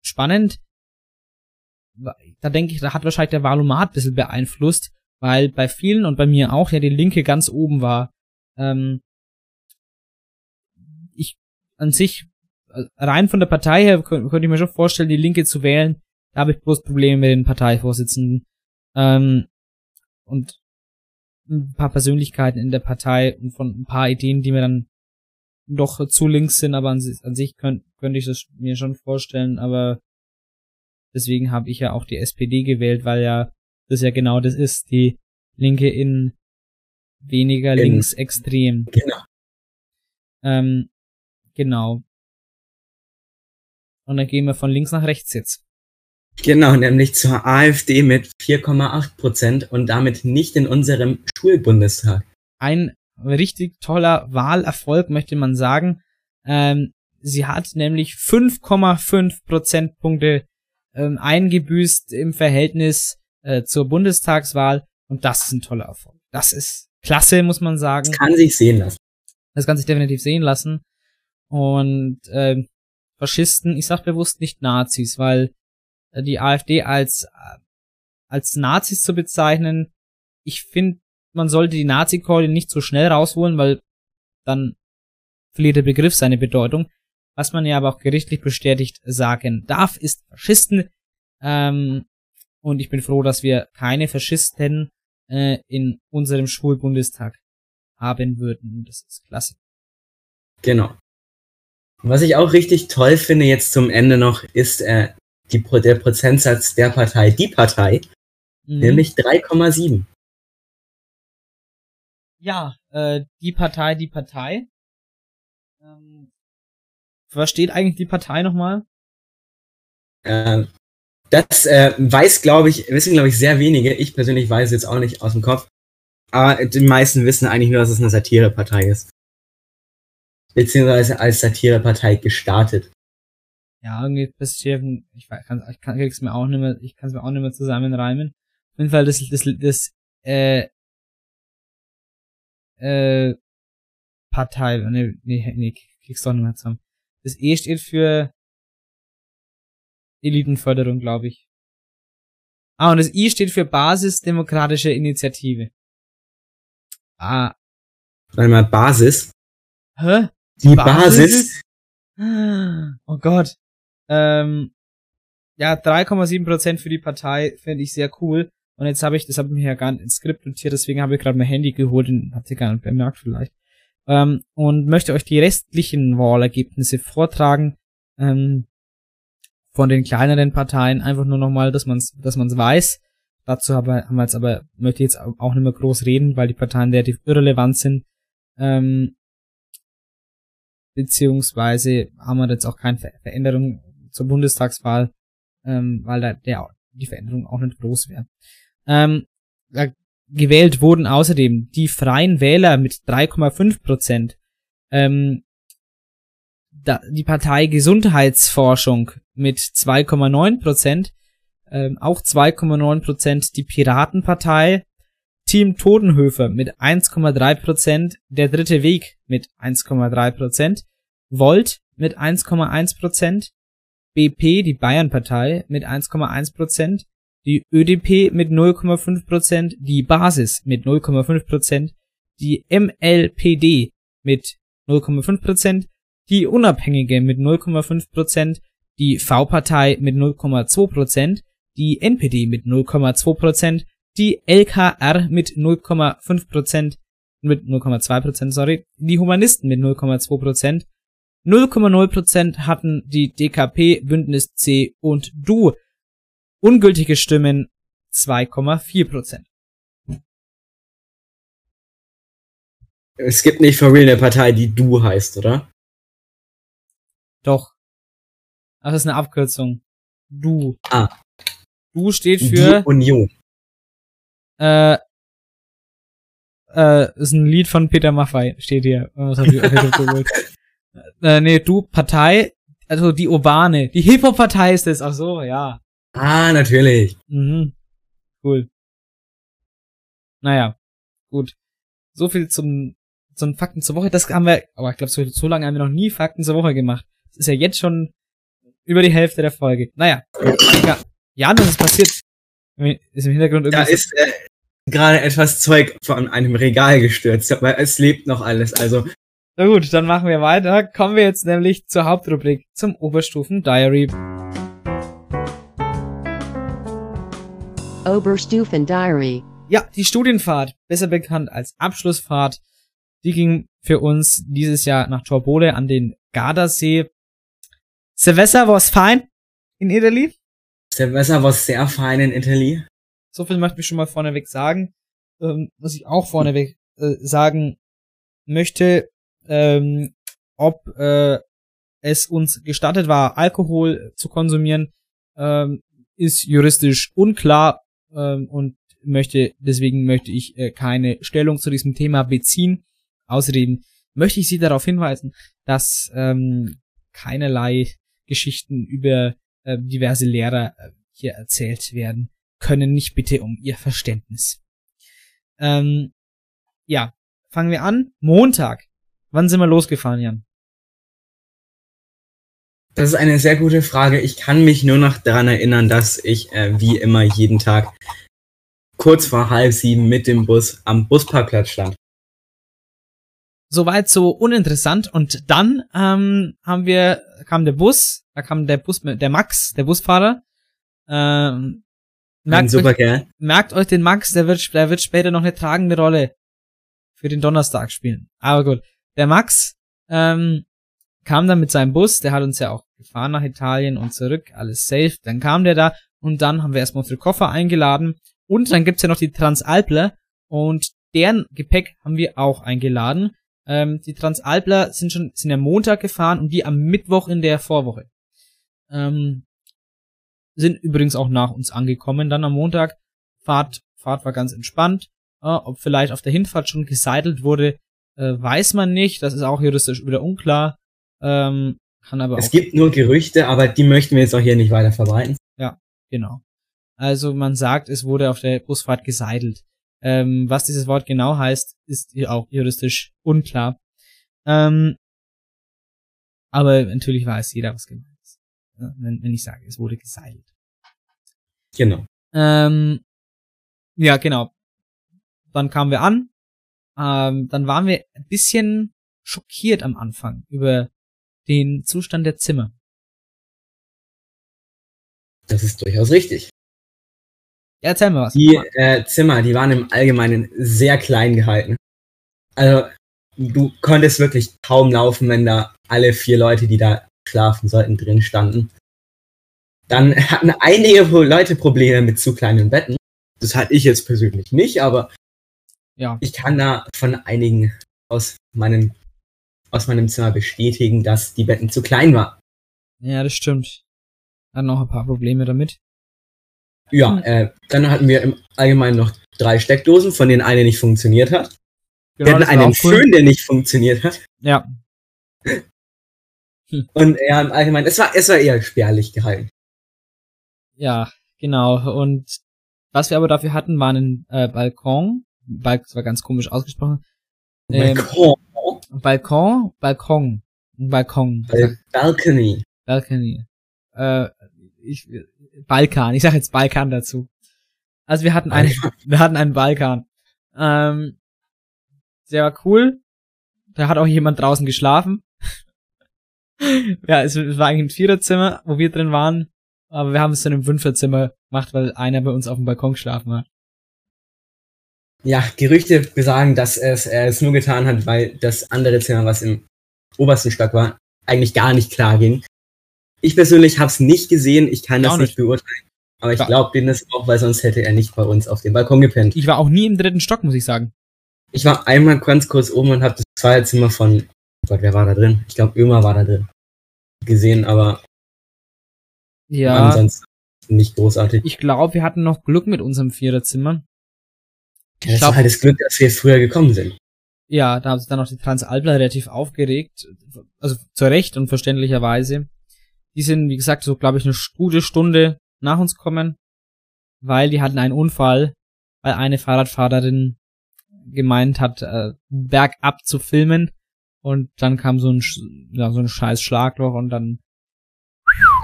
spannend. Da denke ich, da hat wahrscheinlich der Wahlomat ein bisschen beeinflusst, weil bei vielen und bei mir auch ja die Linke ganz oben war. Ähm, ich an sich, äh, rein von der Partei her, könnte ich mir schon vorstellen, die Linke zu wählen. Da habe ich bloß Probleme mit den Parteivorsitzenden. Ähm, und ein paar Persönlichkeiten in der Partei und von ein paar Ideen, die mir dann doch zu links sind, aber an, an sich könnte könnt ich das mir schon vorstellen, aber deswegen habe ich ja auch die SPD gewählt, weil ja das ja genau das ist, die Linke in weniger in, linksextrem. Genau. Ähm, genau. Und dann gehen wir von links nach rechts jetzt. Genau, nämlich zur AfD mit 4,8 Prozent und damit nicht in unserem Schulbundestag. Ein richtig toller Wahlerfolg, möchte man sagen. Ähm, sie hat nämlich 5,5 Prozentpunkte ähm, eingebüßt im Verhältnis äh, zur Bundestagswahl und das ist ein toller Erfolg. Das ist klasse, muss man sagen. Das kann sich sehen lassen. Das kann sich definitiv sehen lassen. Und ähm, Faschisten, ich sag bewusst nicht Nazis, weil äh, die AfD als äh, als Nazis zu bezeichnen, ich finde, man sollte die Nazi-Keule nicht so schnell rausholen, weil dann verliert der Begriff seine Bedeutung. Was man ja aber auch gerichtlich bestätigt sagen darf, ist Faschisten. Ähm, und ich bin froh, dass wir keine Faschisten äh, in unserem Schulbundestag haben würden. Das ist klasse. Genau. Was ich auch richtig toll finde jetzt zum Ende noch, ist äh, die, der Prozentsatz der Partei, die Partei, mhm. nämlich 3,7. Ja, äh, die Partei, die Partei. Ähm, was steht eigentlich die Partei nochmal? Äh, das äh, weiß, glaube ich, wissen, glaube ich, sehr wenige. Ich persönlich weiß jetzt auch nicht aus dem Kopf. Aber die meisten wissen eigentlich nur, dass es eine Satirepartei ist beziehungsweise als Satirepartei gestartet. Ja, irgendwie bisschen, ich kann, ich kann es mir auch nicht mehr, ich kann es mir auch nicht mehr zusammenreimen. Auf jeden Fall das, das, das, äh, äh, Partei, ne, nee, nee, krieg's doch nicht mehr zusammen. Das E steht für Elitenförderung, glaube ich. Ah, und das I steht für Basisdemokratische Initiative. Ah. Einmal Basis. Hä? Die Basis. Basis. Oh Gott. Ähm, ja, 3,7% für die Partei finde ich sehr cool. Und jetzt habe ich, das habe ich mir ja gar nicht ins Skript notiert, deswegen habe ich gerade mein Handy geholt und habt ihr gar nicht bemerkt vielleicht. Ähm, und möchte euch die restlichen Wahlergebnisse vortragen. Ähm, von den kleineren Parteien, einfach nur nochmal, dass man es dass man's weiß. Dazu haben wir, jetzt aber, möchte ich jetzt auch nicht mehr groß reden, weil die Parteien relativ irrelevant sind. Ähm, beziehungsweise haben wir jetzt auch keine Veränderung zur Bundestagswahl, ähm, weil da der, die Veränderung auch nicht groß wäre. Ähm, gewählt wurden. Außerdem die Freien Wähler mit 3,5 Prozent, ähm, da, die Partei Gesundheitsforschung mit 2,9 Prozent, ähm, auch 2,9 Prozent die Piratenpartei, Team Todenhöfer mit 1,3%, der dritte Weg mit 1,3%, Volt mit 1,1%, BP, die Bayernpartei, mit 1,1%, die ÖDP mit 0,5%, die Basis mit 0,5%, die MLPD mit 0,5%, die Unabhängige mit 0,5%, die V-Partei mit 0,2%, die NPD mit 0,2%, die LKR mit 0,5%, mit 0,2%, sorry, die Humanisten mit 0,2%, 0,0% hatten die DKP, Bündnis C und Du. Ungültige Stimmen 2,4%. Es gibt nicht for real eine Partei, die Du heißt, oder? Doch. Ach, das ist eine Abkürzung. Du. Ah. Du steht für die Union. Äh, äh, ist ein Lied von Peter Maffay, steht hier. Was hab ich äh, nee, du, Partei, also die Urbane. Die Hip-Hop-Partei ist es. Ach so, ja. Ah, natürlich. Mhm. Cool. Naja, gut. So viel zum, zum Fakten zur Woche. Das haben wir, aber ich glaube, so, so lange haben wir noch nie Fakten zur Woche gemacht. Das ist ja jetzt schon über die Hälfte der Folge. Naja. Ja, ja das ist passiert. Ist im Hintergrund irgendwas. Da ist, äh, gerade etwas Zeug von einem Regal gestürzt, aber es lebt noch alles, also. Na gut, dann machen wir weiter. Kommen wir jetzt nämlich zur Hauptrubrik, zum Oberstufen-Diary. Oberstufen-Diary. Ja, die Studienfahrt, besser bekannt als Abschlussfahrt, die ging für uns dieses Jahr nach Torbole an den Gardasee. Silvester war's fein in Italy. Silvester war sehr fein in Italy. So viel möchte ich schon mal vorneweg sagen. Ähm, was ich auch vorneweg äh, sagen möchte, ähm, ob äh, es uns gestattet war, Alkohol zu konsumieren, ähm, ist juristisch unklar ähm, und möchte deswegen möchte ich äh, keine Stellung zu diesem Thema beziehen. Außerdem möchte ich Sie darauf hinweisen, dass ähm, keinerlei Geschichten über äh, diverse Lehrer äh, hier erzählt werden können. Nicht bitte um Ihr Verständnis. Ähm, ja, fangen wir an. Montag. Wann sind wir losgefahren, Jan? Das ist eine sehr gute Frage. Ich kann mich nur noch daran erinnern, dass ich äh, wie immer jeden Tag kurz vor halb sieben mit dem Bus am Busparkplatz stand. Soweit so uninteressant. Und dann ähm, haben wir, kam der Bus, da kam der Bus, der Max, der Busfahrer. Ähm, merkt, super euch, merkt euch den Max, der wird, der wird später noch eine tragende Rolle für den Donnerstag spielen. Aber gut. Der Max ähm, kam dann mit seinem Bus, der hat uns ja auch gefahren nach Italien und zurück, alles safe. Dann kam der da und dann haben wir erstmal unsere Koffer eingeladen und dann gibt's ja noch die Transalpler und deren Gepäck haben wir auch eingeladen. Ähm, die Transalpler sind schon sind ja Montag gefahren und die am Mittwoch in der Vorwoche. Ähm, sind übrigens auch nach uns angekommen dann am Montag. Fahrt, Fahrt war ganz entspannt. Äh, ob vielleicht auf der Hinfahrt schon geseitelt wurde, äh, weiß man nicht. Das ist auch juristisch wieder unklar. Ähm, kann aber Es gibt nur Gerüchte, aber die möchten wir jetzt auch hier nicht weiter verbreiten. Genau. Also man sagt, es wurde auf der Busfahrt geseidelt. Ähm, was dieses Wort genau heißt, ist auch juristisch unklar. Ähm, aber natürlich weiß jeder, was gemeint ist. Ja, wenn, wenn ich sage, es wurde geseidelt. Genau. Ähm, ja, genau. Dann kamen wir an. Ähm, dann waren wir ein bisschen schockiert am Anfang über den Zustand der Zimmer. Das ist durchaus richtig. Ja, erzähl mal was. Die äh, Zimmer, die waren im Allgemeinen sehr klein gehalten. Also du konntest wirklich kaum laufen, wenn da alle vier Leute, die da schlafen sollten, drin standen. Dann hatten einige Leute Probleme mit zu kleinen Betten. Das hatte ich jetzt persönlich nicht, aber Ja. ich kann da von einigen aus meinem aus meinem Zimmer bestätigen, dass die Betten zu klein waren. Ja, das stimmt. Hat noch ein paar Probleme damit. Ja, Hm. äh, dann hatten wir im Allgemeinen noch drei Steckdosen, von denen eine nicht funktioniert hat. wir hatten Genau, das war einen auch cool. Föhn, der nicht funktioniert hat. Ja, Und ja, im Allgemeinen, es war, es war eher spärlich gehalten. ja, genau. Und was wir aber dafür hatten, war ein äh, Balkon. Balk, das war ganz komisch ausgesprochen. Ähm, Balkon, Balkon, Balkon, Balkon, Bal Balcony. Balkony. Äh, ich, Balkan, ich sag jetzt Balkan dazu. Also wir hatten einen, wir hatten einen Balkan. Ähm, der war cool. Da hat auch jemand draußen geschlafen. ja, es, es war eigentlich ein Viererzimmer, wo wir drin waren. Aber wir haben es dann im Fünferzimmer gemacht, weil einer bei uns auf dem Balkon geschlafen hat. Ja, Gerüchte besagen, dass es, er es nur getan hat, weil das andere Zimmer, was im obersten Stock war, eigentlich gar nicht klar ging. Ich persönlich habe es nicht gesehen, ich kann das nicht nicht. beurteilen. Aber ich glaube denen das auch, weil sonst hätte er nicht bei uns auf dem Balkon gepennt. Ich war auch nie im dritten Stock, muss ich sagen. Ich war einmal ganz kurz oben und habe das Zweierzimmer von, oh Gott, wer war da drin? Ich glaube, Ömer war da drin. Gesehen, aber Ja, ansonsten nicht großartig. ich glaube, wir hatten noch Glück mit unserem Viererzimmer. Das glaub- war halt das Glück, dass wir früher gekommen sind. Ja, da haben sich dann auch die Transalpler relativ aufgeregt. Also zu Recht und verständlicherweise. Die sind, wie gesagt, so glaube ich eine gute Stunde nach uns kommen, weil die hatten einen Unfall, weil eine Fahrradfahrerin gemeint hat, äh, bergab zu filmen und dann kam so ein, ja, so ein scheiß Schlagloch und dann,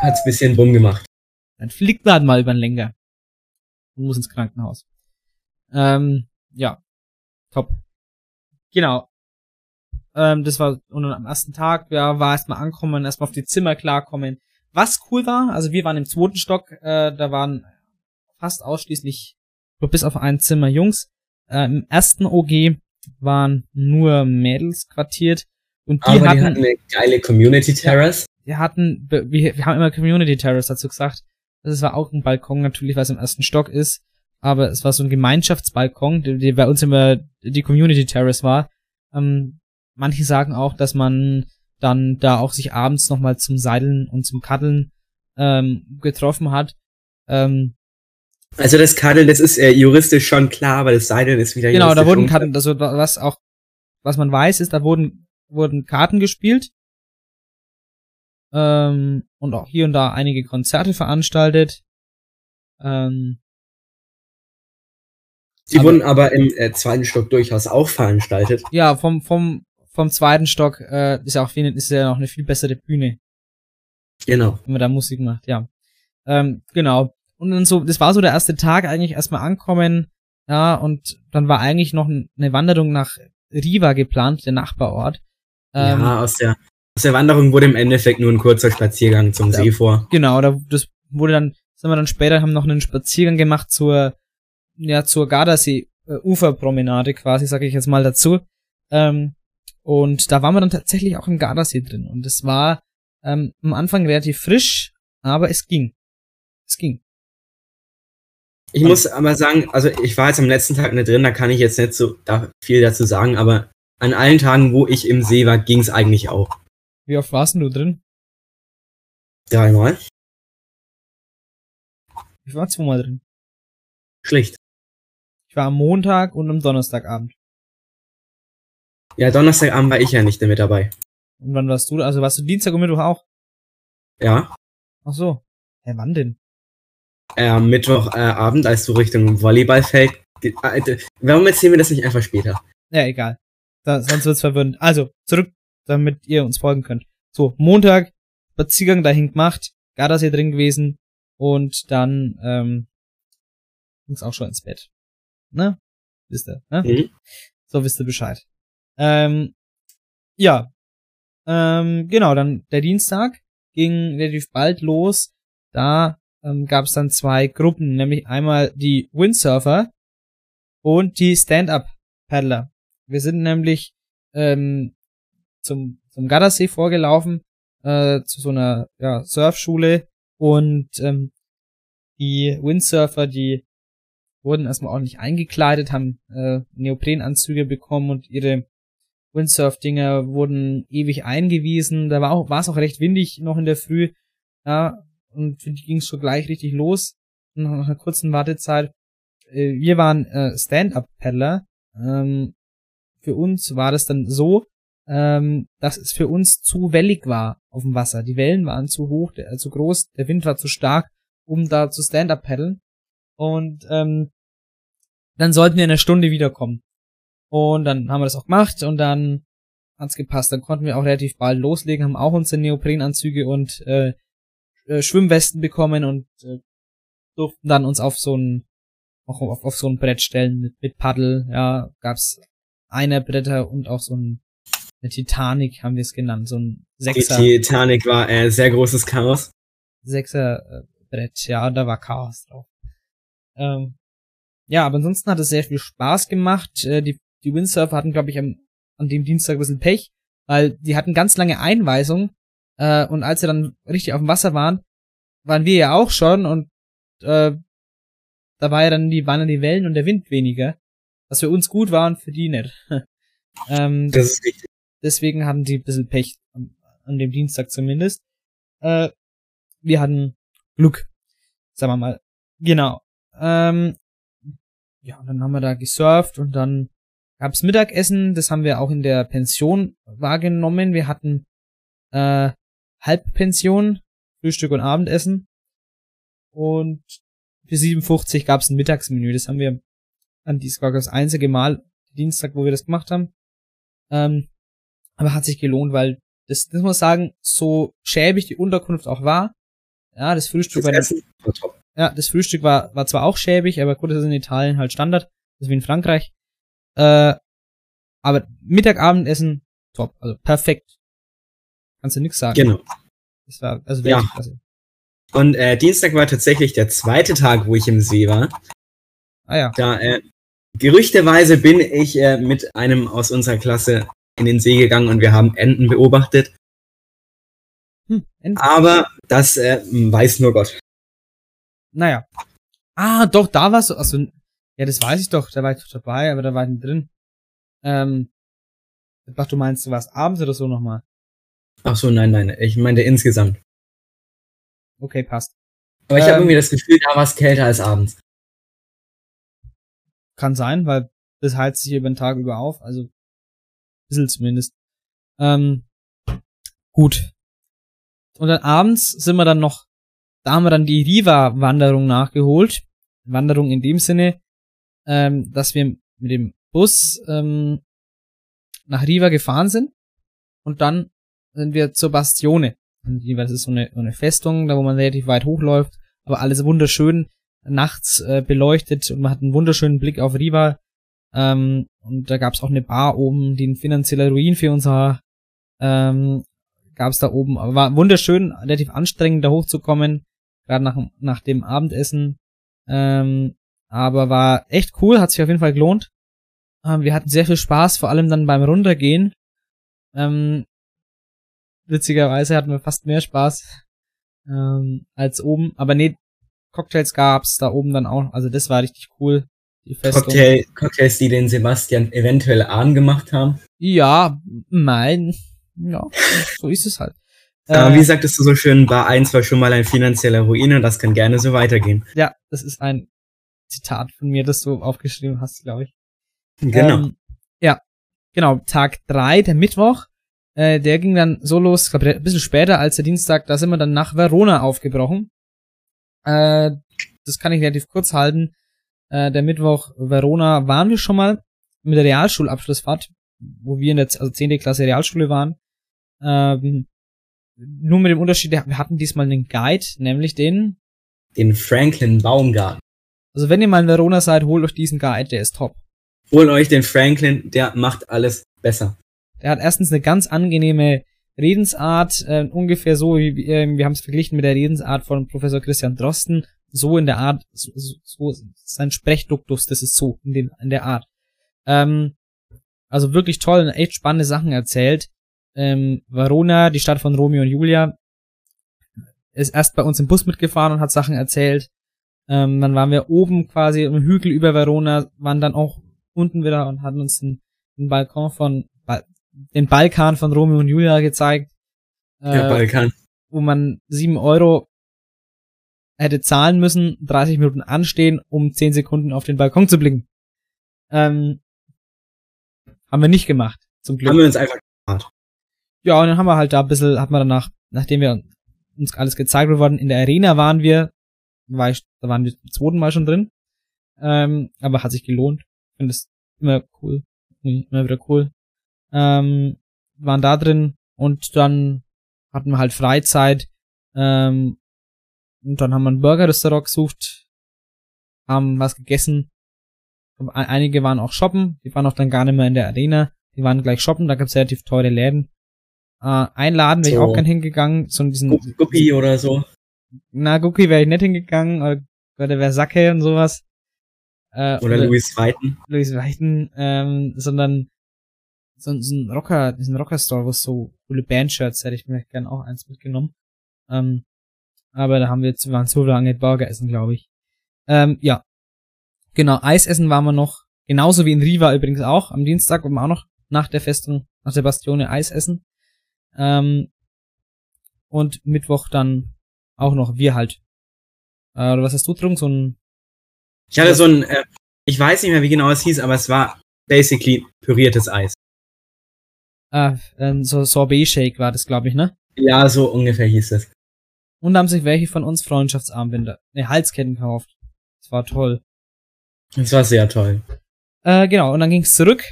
Hat's bisschen bumm gemacht. dann fliegt man halt mal über den Lenker und muss ins Krankenhaus. Ähm, ja, top. Genau. Ähm, das war und am ersten Tag, ja, war erstmal ankommen, erstmal auf die Zimmer klarkommen. Was cool war, also wir waren im zweiten Stock, äh, da waren fast ausschließlich, nur bis auf ein Zimmer Jungs. Äh, Im ersten OG waren nur Mädels quartiert und die Aber die hatten, hatten eine geile Community Terrace. wir hatten, wir, wir haben immer Community Terrace dazu gesagt. Das war auch ein Balkon natürlich, was im ersten Stock ist. Aber es war so ein Gemeinschaftsbalkon, der, der bei uns immer die Community Terrace war. Ähm, manche sagen auch, dass man dann da auch sich abends nochmal zum Seideln und zum Kaddeln ähm, getroffen hat. Ähm, Also das Kaddeln, das ist äh, juristisch schon klar, aber das Seideln ist wieder genau, da wurden. Karten, also was auch, was man weiß, ist, da wurden, wurden Karten gespielt. Ähm, und auch hier und da einige Konzerte veranstaltet. Ähm, Die aber- wurden aber im äh, zweiten Stock durchaus auch veranstaltet. ja, vom, vom, vom zweiten Stock äh, ist ja auch viel, ist ja noch eine viel bessere Bühne. Genau. wenn man da Musik macht, ja. Ähm, genau. Und dann so, das war so der erste Tag eigentlich erstmal ankommen, ja, und dann war eigentlich noch eine Wanderung nach Riva geplant, der Nachbarort. Ähm, ja, aus der, aus der Wanderung wurde im Endeffekt nur ein kurzer Spaziergang zum Ja. See vor. Genau, da, das wurde dann, sind wir dann später, haben noch einen Spaziergang gemacht zur, ja, zur Gardasee äh, Uferpromenade quasi, sage ich jetzt mal dazu. Ähm, und da waren wir dann tatsächlich auch im Gardasee drin. Und es war ähm, am Anfang relativ frisch, aber es ging. Es ging. Ich muss aber sagen, also ich war jetzt am letzten Tag nicht drin, da kann ich jetzt nicht so da viel dazu sagen, aber an allen Tagen, wo ich im See war, ging es eigentlich auch. Wie oft warst du drin? Dreimal. Ich war zweimal drin. Schlicht. War am Montag und am Donnerstagabend. Ja, Donnerstagabend war ich ja nicht mit dabei. Und wann warst du? Also warst du Dienstag und Mittwoch auch? Ja. Ach so. Hä, wann denn? Äh, am Mittwochabend, äh, als du Richtung Volleyballfeld. Äh, d- warum erzählen wir das nicht einfach später? Ja, egal. Da, sonst wird's verwirrend. Also, zurück, damit ihr uns folgen könnt. So, Montag, Spaziergang dahin gemacht, Gardasee drin gewesen und dann, ähm, ging's auch schon ins Bett. Ne? Wisst ihr, ne? Mhm. So wisst ihr Bescheid. Ähm, ja. Ähm, genau, dann der Dienstag ging relativ bald los. Da ähm, gab es dann zwei Gruppen, nämlich einmal die Windsurfer und die Stand-Up-Paddler. Wir sind nämlich ähm, zum, zum Gardasee vorgelaufen, äh, zu so einer ja, Surfschule und ähm, die Windsurfer, die wurden erstmal ordentlich eingekleidet, haben äh, Neoprenanzüge bekommen und ihre Windsurf-Dinger wurden ewig eingewiesen. Da war auch, war es auch recht windig noch in der Früh. Ja, und für die ging es schon gleich richtig los. Nach einer kurzen Wartezeit. Äh, wir waren äh, Stand-Up-Paddler. Ähm, für uns war das dann so, ähm, dass es für uns zu wellig war auf dem Wasser. Die Wellen waren zu hoch, der, äh, zu groß, der Wind war zu stark, um da zu Stand-Up paddeln. Und ähm, dann sollten wir in einer Stunde wiederkommen. Und dann haben wir das auch gemacht und dann hat's gepasst. Dann konnten wir auch relativ bald loslegen, haben auch unsere Neoprenanzüge und äh, äh, Schwimmwesten bekommen und äh, durften dann uns auf so ein auch auf, auf so ein Brett stellen mit, mit Paddel. Ja, gab's einer Bretter und auch so ein eine Titanic haben wir es genannt, so ein Die Sechser Titanic war äh, sehr großes Chaos. Sechser äh, Brett, ja, da war Chaos drauf. Ähm, ja, aber ansonsten hat es sehr viel Spaß gemacht. Äh, die, die Windsurfer hatten, glaube ich, am, an dem Dienstag ein bisschen Pech, weil die hatten ganz lange Einweisung äh, und als sie dann richtig auf dem Wasser waren, waren wir ja auch schon und äh, da war ja dann die, waren dann die Wellen und der Wind weniger. Was für uns gut war und für die nicht. ähm, Das ist richtig. deswegen hatten die ein bisschen Pech an, an dem Dienstag zumindest. Äh, wir hatten Glück, sagen wir mal. Genau. Ähm, ja, und dann haben wir da gesurft und dann gab's Mittagessen, das haben wir auch in der Pension wahrgenommen. Wir hatten äh, Halbpension, Frühstück und Abendessen. Und für 57 gab's ein Mittagsmenü. Das haben wir an diesem war das einzige Mal, Dienstag, wo wir das gemacht haben. Ähm, aber hat sich gelohnt, weil das, das muss ich sagen, so schäbig die Unterkunft auch war. Ja, das Frühstück Das war, Essen war top. Ja, das Frühstück war, war zwar auch schäbig, aber gut, das ist in Italien halt Standard. Das ist wie in Frankreich. Äh, aber Mittagabendessen, top. Also perfekt. Kannst du nix sagen. Genau. Das war, also Ja. Weltklasse. Und äh, Dienstag war tatsächlich der zweite Tag, wo ich im See war. Ah ja. Da äh, gerüchteweise bin ich äh, mit einem aus unserer Klasse in den See gegangen und wir haben Enten beobachtet. Hm, end- Aber das äh, weiß nur Gott. Naja. Ah, doch, da warst du, also, ja, das weiß ich doch, da war ich doch dabei, aber da war ich nicht drin. Ähm, ich dachte, du meinst, du warst abends oder so nochmal. Ach so, nein, nein, ich meinte insgesamt. Okay, passt. Aber ich Ähm. habe irgendwie das Gefühl, da war es kälter als abends. Kann sein, weil das heizt sich über den Tag über auf, also ein bisschen zumindest. Ähm, gut. Und dann abends sind wir dann noch, da haben wir dann die Riva-Wanderung nachgeholt. Wanderung in dem Sinne, ähm, dass wir mit dem Bus ähm, nach Riva gefahren sind und dann sind wir zur Bastione. Und das ist so eine, so eine Festung, da wo man relativ weit hochläuft, aber alles wunderschön nachts äh, beleuchtet und man hat einen wunderschönen Blick auf Riva. Ähm, und da gab es auch eine Bar oben, die ein finanzieller Ruin für uns war. Ähm, gab da oben. War wunderschön, relativ anstrengend da hochzukommen, gerade nach, nach dem Abendessen. Ähm, aber war echt cool, hat sich auf jeden Fall gelohnt. Ähm, wir hatten sehr viel Spaß, vor allem dann beim Runtergehen. Ähm, witzigerweise hatten wir fast mehr Spaß ähm, als oben. Aber nee, Cocktails gab's da oben dann auch. Also das war richtig cool. Die Festung. Cocktail, Cocktails, die den Sebastian eventuell arm gemacht haben. Ja, mein. Ja, so ist es halt. Äh, wie sagtest du so schön, Bar 1 war schon mal ein finanzieller Ruin und das kann gerne so weitergehen. ja, das ist ein Zitat von mir, das du aufgeschrieben hast, glaube ich. Genau. Ähm, ja, genau. Tag drei, der Mittwoch, äh, der ging dann so los, ich glaube, ein bisschen später als der Dienstag, da sind wir dann nach Verona aufgebrochen. Äh, das kann ich relativ kurz halten. Äh, der Mittwoch Verona waren wir schon mal mit der Realschulabschlussfahrt, wo wir in der also 10. Klasse Realschule waren. Ähm, nur mit dem Unterschied, wir hatten diesmal einen Guide, nämlich den, Den Franklin Baumgarten. also wenn ihr mal in Verona seid, holt euch diesen Guide, der ist top. Holt euch den Franklin, der macht alles besser. Der hat erstens eine ganz angenehme Redensart, äh, ungefähr so, wie äh, wir haben es verglichen mit der Redensart von Professor Christian Drosten, so in der Art, so, so, sein Sprechduktus, das ist so in, den, in der Art. Ähm, also wirklich toll und echt spannende Sachen erzählt. Ähm, Verona, die Stadt von Romeo und Julia, ist erst bei uns im Bus mitgefahren und hat Sachen erzählt. Ähm, dann waren wir oben quasi im Hügel über Verona, waren dann auch unten wieder und hatten uns den, den Balkon von ba den Balkan von Romeo und Julia gezeigt, Der äh, Balkan. wo man sieben Euro hätte zahlen müssen, 30 Minuten anstehen, um 10 Sekunden auf den Balkon zu blicken. Ähm, haben wir nicht gemacht, zum Glück. Haben wir uns einfach Ja, und dann haben wir halt da ein bisschen, hat man danach, nachdem wir uns alles gezeigt worden, in der Arena waren wir, war ich, da waren wir zum zweiten Mal schon drin. Ähm, aber hat sich gelohnt. Ich finde es immer cool. Immer wieder cool. Ähm, waren da drin und dann hatten wir halt Freizeit. Ähm, und dann haben wir ein Burger-Restaurant gesucht, haben was gegessen. Einige waren auch shoppen, die waren auch dann gar nicht mehr in der Arena. Die waren gleich shoppen, da gab's relativ teure Läden. Äh, ein Laden wäre ich So. auch gern hingegangen, so diesen, Gu- Guppi oder so. na, Gucki wäre ich nicht hingegangen, oder, oder wäre Sacke und sowas. Äh, Oder Louis Weiten. Louis Weichen, ähm, sondern so, so ein Rocker, diesen Rocker-Store, wo es so coole Bandshirts hätte ich mir gern auch eins mitgenommen. Ähm, aber da haben wir jetzt, waren so lange Burger essen, glaube ich. Ähm, ja. Genau, Eis essen waren wir noch, genauso wie in Riva übrigens auch, am Dienstag waren wir auch noch nach der Festung, nach der Bastione Eis essen. Ähm, und Mittwoch dann auch noch wir halt. Äh, oder was hast du getrunken? So ein, Ich hatte so ein, äh, ich weiß nicht mehr, wie genau es hieß, aber es war basically püriertes Eis. äh, äh, so Sorbet-Shake war das, glaube ich, ne? Ja, so ungefähr hieß es. Und da haben sich welche von uns Freundschaftsarmbänder, ne, Halsketten gekauft. Das war toll. Das war sehr toll. Äh, genau, und dann ging's zurück.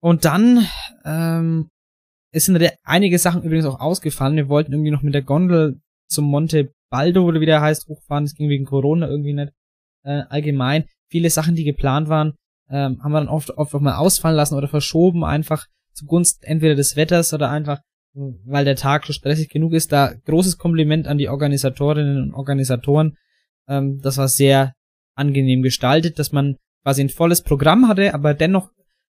Und dann, ähm, es sind einige Sachen übrigens auch ausgefallen. Wir wollten irgendwie noch mit der Gondel zum Monte Baldo, oder wie der heißt, hochfahren. Das ging wegen Corona irgendwie nicht. Äh, allgemein, viele Sachen, die geplant waren, ähm, haben wir dann oft, oft auch mal ausfallen lassen oder verschoben, einfach zugunsten entweder des Wetters oder einfach, weil der Tag schon stressig genug ist. Da großes Kompliment an die Organisatorinnen und Organisatoren. Ähm, das war sehr angenehm gestaltet, dass man quasi ein volles Programm hatte, aber dennoch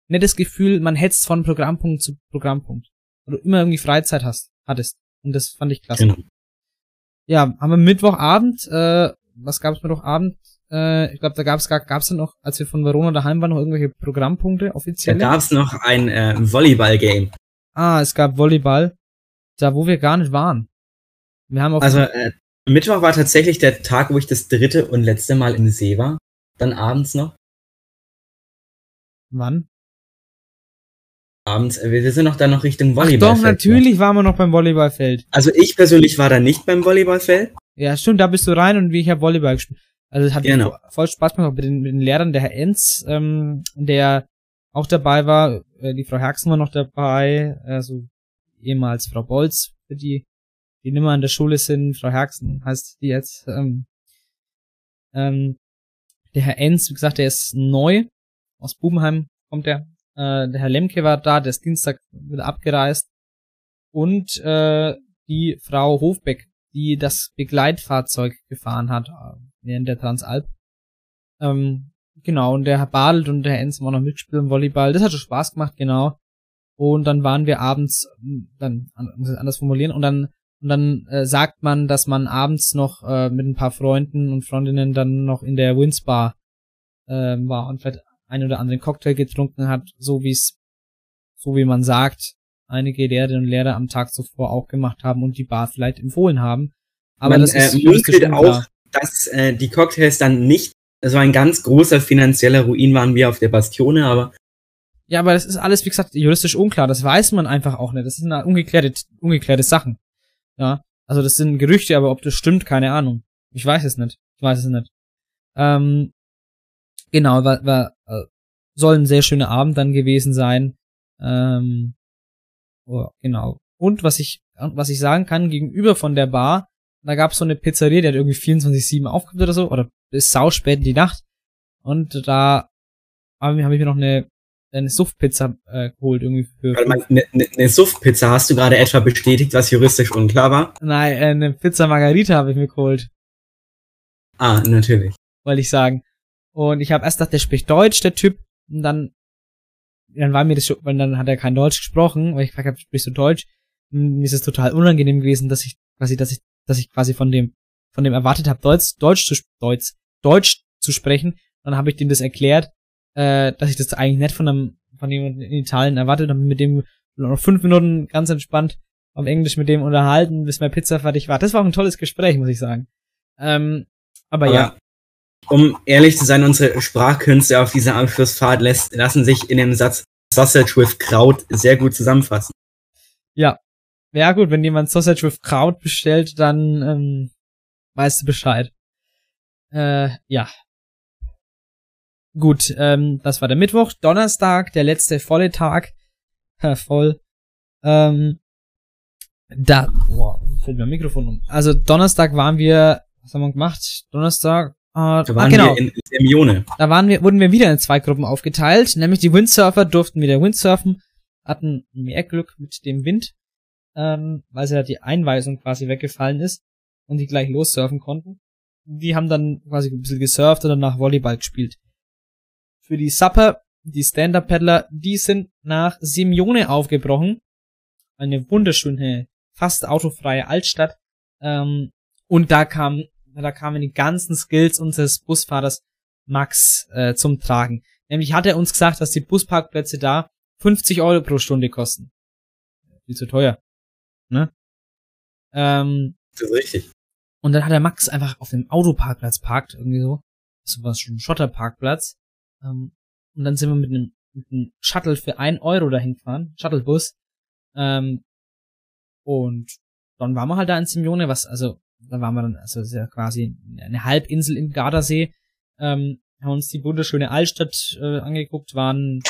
das Gefühl, man hetzt von Programmpunkt zu Programmpunkt. Oder immer irgendwie Freizeit hast, hattest. Und das fand ich klasse. Genau. Ja, haben wir Mittwochabend, äh, was gab's Mittwochabend? Äh, ich glaube, da gab's gar, gab's dann noch, als wir von Verona daheim waren, noch irgendwelche Programmpunkte, Da offizielle? gab's noch ein äh, Volleyball-Game. ah, es gab Volleyball, da wo wir gar nicht waren. Wir haben auf Also, äh, Mittwoch war tatsächlich der Tag, wo ich das dritte und letzte Mal im See war. Dann abends noch. Wann? Abends, äh, wir sind noch dann noch Richtung Ach Volleyball. doch, natürlich waren wir noch beim Volleyballfeld. Also ich persönlich war da nicht beim Volleyballfeld. Ja, stimmt, da bist du rein und ich habe Volleyball gespielt. Also es hat Genau. voll Spaß gemacht mit den, mit den Lehrern, der Herr Enz, ähm, der auch dabei war, äh, die Frau Herxen war noch dabei, also ehemals Frau Bolz, für die, die nimmer an der Schule sind, Frau Herxen heißt die jetzt. Ähm, ähm, der Herr Enz, wie gesagt, der ist neu, aus Bubenheim kommt der. Äh, der Herr Lemke war da, der ist Dienstag wieder abgereist. Und äh, die Frau Hofbeck, die das Begleitfahrzeug gefahren hat äh, während der Transalp. Ähm, genau, und der Herr Badelt und der Herr Enz auch noch mitgespielt im Volleyball. Das hat schon Spaß gemacht, genau. Und dann waren wir abends, ähm, dann an- muss ich anders formulieren, und dann und dann äh, sagt man, dass man abends noch äh, mit ein paar Freunden und Freundinnen dann noch in der Wins Bar äh, war und vielleicht ein oder anderen Cocktail getrunken hat, so wie es, so wie man sagt, einige Lehrerinnen und Lehrer am Tag zuvor auch gemacht haben und die Bar vielleicht empfohlen haben. Aber Man, das ist äh, munkelt unklar. auch, dass äh, die Cocktails dann nicht, so ein ganz großer finanzieller Ruin waren wir auf der Bastione, aber Ja, aber das ist alles, wie gesagt, juristisch unklar. Das weiß man einfach auch nicht. Das sind eine ungeklärte, ungeklärte Sachen. Ja. Also das sind Gerüchte, aber ob das stimmt, keine Ahnung. Ich weiß es nicht. Ich weiß es nicht. Ähm, genau, war, war, äh, soll ein sehr schöner Abend dann gewesen sein. Ähm, oh, genau. Und was ich, was ich sagen kann, gegenüber von der Bar, da gab es so eine Pizzeria, die hat irgendwie 24-7 aufgehabt oder so, oder bis sau spät in die Nacht. Und da habe ich hab ich mir noch eine, eine Suftpizza äh, geholt, irgendwie für Warte eine ne, ne Suftpizza hast du gerade etwa bestätigt, was juristisch unklar war? Nein, äh, eine Pizza Margarita habe ich mir geholt, Ah, natürlich. wollte ich sagen. Und ich habe erst gedacht, der spricht Deutsch, der Typ. Und dann, dann war mir das schon, weil dann hat er kein Deutsch gesprochen, weil ich gefragt habe, sprichst du Deutsch? Und mir ist es total unangenehm gewesen, dass ich quasi, dass ich, dass ich quasi von dem, von dem erwartet habe, Deutsch, Deutsch zu, Deutsch, Deutsch zu sprechen. Dann habe ich dem das erklärt, äh, dass ich das eigentlich nicht von einem, von jemandem in Italien erwartet habe, mit dem noch fünf Minuten ganz entspannt auf Englisch mit dem unterhalten, bis meine Pizza fertig war. Das war auch ein tolles Gespräch, muss ich sagen. Ähm, aber, Aber ja, um ehrlich zu sein, unsere Sprachkünste auf dieser Abschlussfahrt lässt, lassen sich in dem Satz Sausage with Kraut sehr gut zusammenfassen. ja. Ja gut, wenn jemand Sausage with Kraut bestellt, dann ähm, weißt du Bescheid. Äh, ja. Gut, ähm, das war der Mittwoch. Donnerstag, der letzte volle Tag. Voll. Ähm, da, boah, fällt mir ein Mikrofon um. Also Donnerstag waren wir, was haben wir gemacht? Donnerstag, äh, Da ah, waren genau. wir in Hermione. Da waren wir, wurden wir wieder in zwei Gruppen aufgeteilt, nämlich die Windsurfer durften wieder Windsurfen, hatten mehr Glück mit dem Wind, ähm, weil sie ja die Einweisung quasi weggefallen ist und die gleich lossurfen konnten. Die haben dann quasi ein bisschen gesurft und danach Volleyball gespielt. Für die Supper, die Stand-Up-Paddler, die sind nach Simeone aufgebrochen. Eine wunderschöne, fast autofreie Altstadt. Ähm, und da kam, da kamen die ganzen Skills unseres Busfahrers Max äh, zum Tragen. Nämlich hat er uns gesagt, dass die Busparkplätze da 50 Euro pro Stunde kosten. Viel zu teuer. Ne? Ähm, Das ist richtig. und dann hat der Max einfach auf dem Autoparkplatz parkt, irgendwie so. Das war schon ein Schotterparkplatz. Ähm, und dann sind wir mit einem, mit einem Shuttle für ein Euro dahin gefahren, Shuttlebus. Ähm, und dann waren wir halt da in Simeone, was, also, da waren wir dann, also das ist ja quasi eine Halbinsel im Gardasee, ähm, haben uns die wunderschöne Altstadt äh, angeguckt, waren,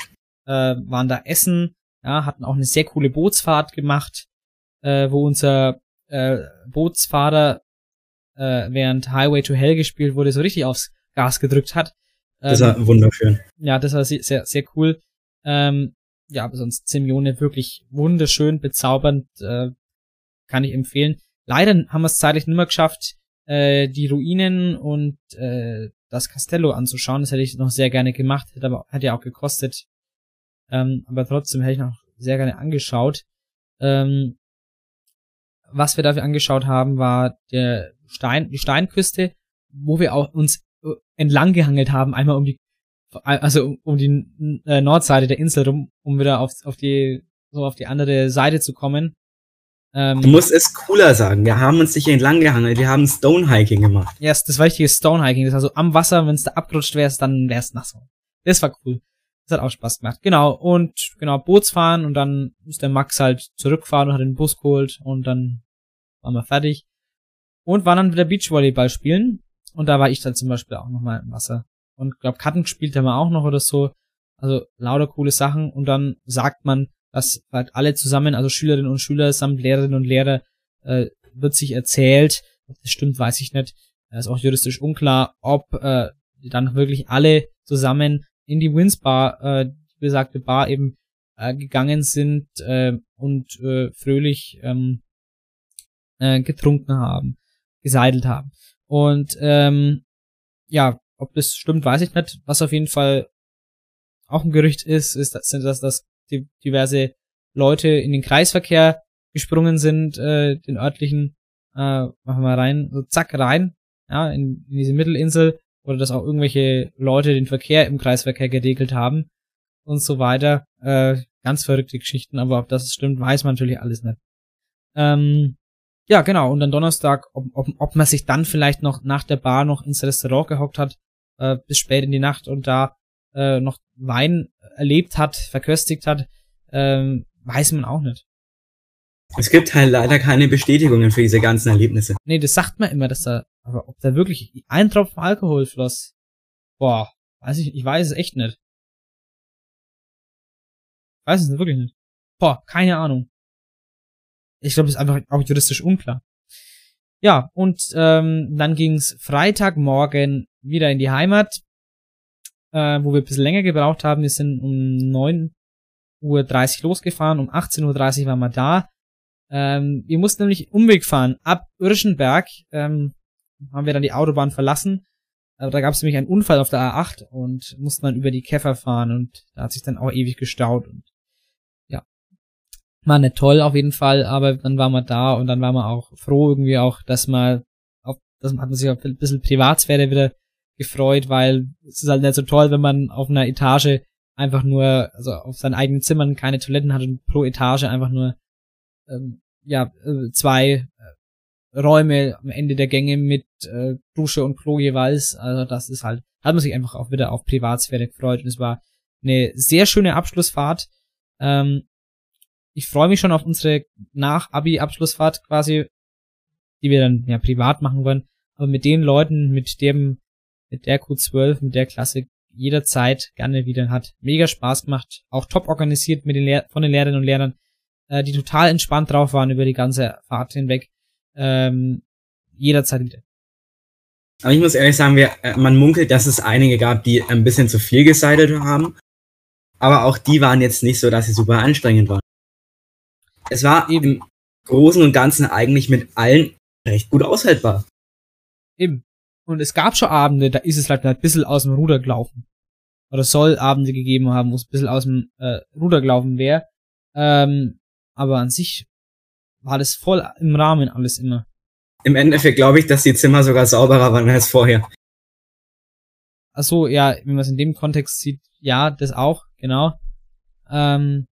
äh, waren da essen, ja, hatten auch eine sehr coole Bootsfahrt gemacht, äh, wo unser äh, Bootsfahrer äh, während Highway to Hell gespielt wurde, so richtig aufs Gas gedrückt hat. Das Ähm, war wunderschön. ja, das war sehr, sehr, sehr cool. Ähm, ja, aber sonst Simeone wirklich wunderschön, bezaubernd, äh, kann ich empfehlen. Leider haben wir es zeitlich nicht mehr geschafft, äh, die Ruinen und äh, das Castello anzuschauen. Das hätte ich noch sehr gerne gemacht, hätte aber hätte ja auch gekostet. Ähm, aber trotzdem hätte ich noch sehr gerne angeschaut. Ähm, was wir dafür angeschaut haben, war der Stein, die Steinküste, wo wir auch uns äh, entlang gehangelt haben, einmal um die, also um, die äh, Nordseite der Insel rum, um wieder auf, auf die, so auf die andere Seite zu kommen. Ähm, Du musst es cooler sagen. Wir haben uns nicht entlang gehangelt, wir haben Stonehiking gemacht. Ja, das war richtiges Stonehiking. Das war so am Wasser, wenn es da abgerutscht wärst, dann wär's nass. Das war cool. Das hat auch Spaß gemacht. Genau, und genau, Bootsfahren und dann ist der Max halt zurückgefahren und hat den Bus geholt und dann waren wir fertig. Und waren dann wieder Beachvolleyball spielen. Und da war ich dann zum Beispiel auch nochmal im Wasser. Und glaub, Karten gespielt haben wir auch noch oder so. Also lauter coole Sachen. Und dann sagt man, dass halt alle zusammen, also Schülerinnen und Schüler samt Lehrerinnen und Lehrer, äh, wird sich erzählt. Ob das stimmt, weiß ich nicht. Das ist auch juristisch unklar, ob äh, dann wirklich alle zusammen in die Wins Bar, äh, die besagte Bar eben äh, gegangen sind äh, und äh, fröhlich ähm, äh, getrunken haben, geseidelt haben. Und ähm, ja, ob das stimmt, weiß ich nicht. Was auf jeden Fall auch ein Gerücht ist, ist, dass, dass, dass diverse Leute in den Kreisverkehr gesprungen sind, äh, den örtlichen, äh, machen wir rein, so zack rein, ja, in, in diese Mittelinsel, oder dass auch irgendwelche Leute den Verkehr im Kreisverkehr geregelt haben und so weiter. Äh, ganz verrückte Geschichten, aber ob das stimmt, weiß man natürlich alles nicht. Ähm, ja, genau, und dann Donnerstag, ob, ob, ob man sich dann vielleicht noch nach der Bar noch ins Restaurant gehockt hat, äh, bis spät in die Nacht und da äh, noch Wein erlebt hat, verköstigt hat, ähm, weiß man auch nicht. Es gibt halt leider keine Bestätigungen für diese ganzen Erlebnisse. Nee, das sagt man immer, dass da, aber ob da wirklich ein Tropfen Alkohol floss, boah, weiß ich, ich weiß es echt nicht. Weiß es wirklich nicht. Boah, keine Ahnung. Ich glaube, das ist einfach auch juristisch unklar. Ja, und ähm, dann ging's Freitagmorgen wieder in die Heimat, äh, wo wir ein bisschen länger gebraucht haben. Wir sind um 9.30 Uhr losgefahren, um 18.30 Uhr waren wir da. Ähm, wir mussten nämlich Umweg fahren. Ab Irschenberg ähm, haben wir dann die Autobahn verlassen. Da gab es nämlich einen Unfall auf der A8 und mussten dann über die Käfer fahren und da hat sich dann auch ewig gestaut und ja. War nicht toll auf jeden Fall, aber dann waren wir da und dann waren wir auch froh irgendwie auch, dass man auf, das hat man sich auf ein bisschen Privatsphäre wieder gefreut, weil es ist halt nicht so toll, wenn man auf einer Etage einfach nur, also auf seinen eigenen Zimmern keine Toiletten hat und pro Etage einfach nur ähm, ja, äh, zwei äh, Räume am Ende der Gänge mit äh, Dusche und Klo jeweils. Also das ist halt, hat man sich einfach auch wieder auf Privatsphäre gefreut und es war eine sehr schöne Abschlussfahrt. Ähm, ich freue mich schon auf unsere Nach-Abi-Abschlussfahrt quasi, die wir dann ja privat machen wollen. Aber mit den Leuten, mit dem, mit der Q12, mit der Klasse jederzeit gerne wieder hat mega Spaß gemacht, auch top organisiert mit den Lehr von den Lehrerinnen und Lehrern äh, die total entspannt drauf waren über die ganze Fahrt hinweg. Ähm, jederzeit wieder. Aber ich muss ehrlich sagen, wir, äh, man munkelt, dass es einige gab, die ein bisschen zu viel gesidelt haben. Aber auch die waren jetzt nicht so, dass sie super anstrengend waren. Es war Eben. im Großen und Ganzen eigentlich mit allen recht gut aushaltbar. Eben. Und es gab schon Abende, da ist es halt ein bisschen aus dem Ruder gelaufen. Oder soll Abende gegeben haben, wo es ein bisschen aus dem äh, Ruder gelaufen wäre. Ähm, aber an sich war das voll im Rahmen alles immer. Im Endeffekt glaube ich, dass die Zimmer sogar sauberer waren als vorher. Ach so, ja, wenn man es in dem Kontext sieht, ja, das auch, genau. Ähm,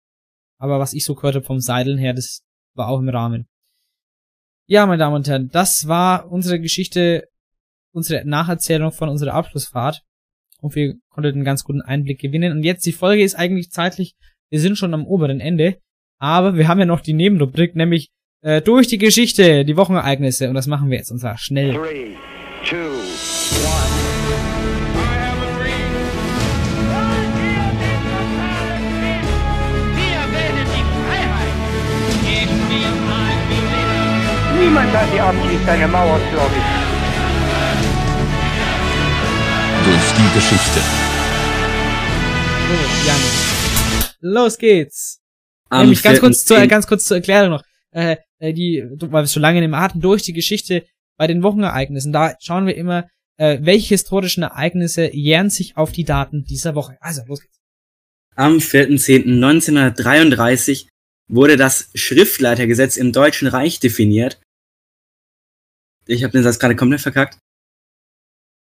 aber was ich so gehört habe vom Seideln her, das war auch im Rahmen. Ja, meine Damen und Herren, das war unsere Geschichte, unsere Nacherzählung von unserer Abschlussfahrt. Und wir konnten einen ganz guten Einblick gewinnen. Und jetzt, die Folge ist eigentlich zeitlich, wir sind schon am oberen Ende. Aber wir haben ja noch die Nebenrubrik, nämlich äh, durch die Geschichte, die Wochenereignisse. Und das machen wir jetzt und zwar schnell. Three, two. Niemand hat die Absicht, eine Mauer zu errichten. Durch die Geschichte. So, Jan. Los geht's. Am Nämlich ganz kurz, zur, 4.10. ganz kurz zur Erklärung noch. Äh, äh, die, du- weil wir schon lange im Atem durch die Geschichte bei den Wochenereignissen. Da schauen wir immer, äh, welche historischen Ereignisse jähren sich auf die Daten dieser Woche. Also, los geht's. Am 4.10.1933 wurde das Schriftleitergesetz im Deutschen Reich definiert. Ich habe den Satz gerade komplett verkackt.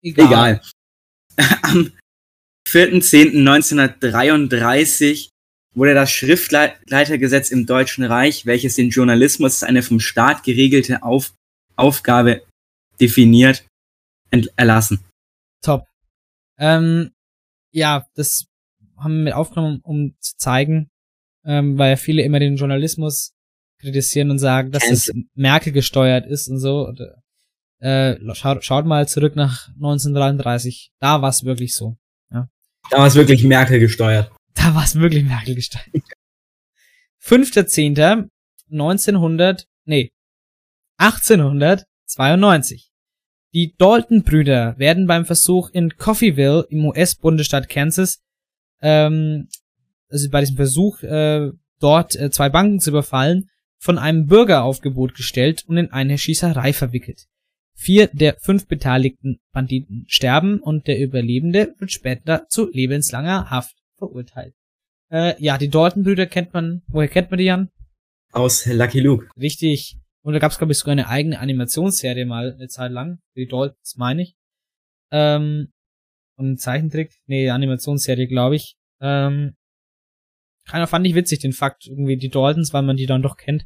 Egal. Am 4.10.1933 wurde das Schriftleitergesetz im Deutschen Reich, welches den Journalismus als eine vom Staat geregelte Auf Aufgabe definiert, erlassen. Top. Ähm, ja, das haben wir mit aufgenommen, um zu zeigen, ähm, weil viele immer den Journalismus kritisieren und sagen, dass es Merkel gesteuert ist und so. Und, äh, schaut, schaut mal zurück nach 1933. Da war es wirklich so. Ja. Da war es wirklich Merkel gesteuert. Da war es wirklich Merkel gesteuert. 5.10.1900, nee, 1892. Die Dalton-Brüder werden beim Versuch in Coffeeville im US-Bundesstaat Kansas, ähm, also bei diesem Versuch, äh, dort äh, zwei Banken zu überfallen, von einem Bürgeraufgebot gestellt und in eine Schießerei verwickelt. Vier der fünf beteiligten Banditen sterben und der Überlebende wird später zu lebenslanger Haft verurteilt. Äh, ja, die Dalton-Brüder kennt man, woher kennt man die, Jan? Aus Lucky Luke. Richtig. Und da gab es, glaube ich, sogar eine eigene Animationsserie mal eine Zeit lang. Die Daltons, meine ich. Ähm, und Zeichentrick, nee, Animationsserie, glaube ich. Ähm, keiner fand ich witzig, den Fakt, irgendwie die Daltons, weil man die dann doch kennt.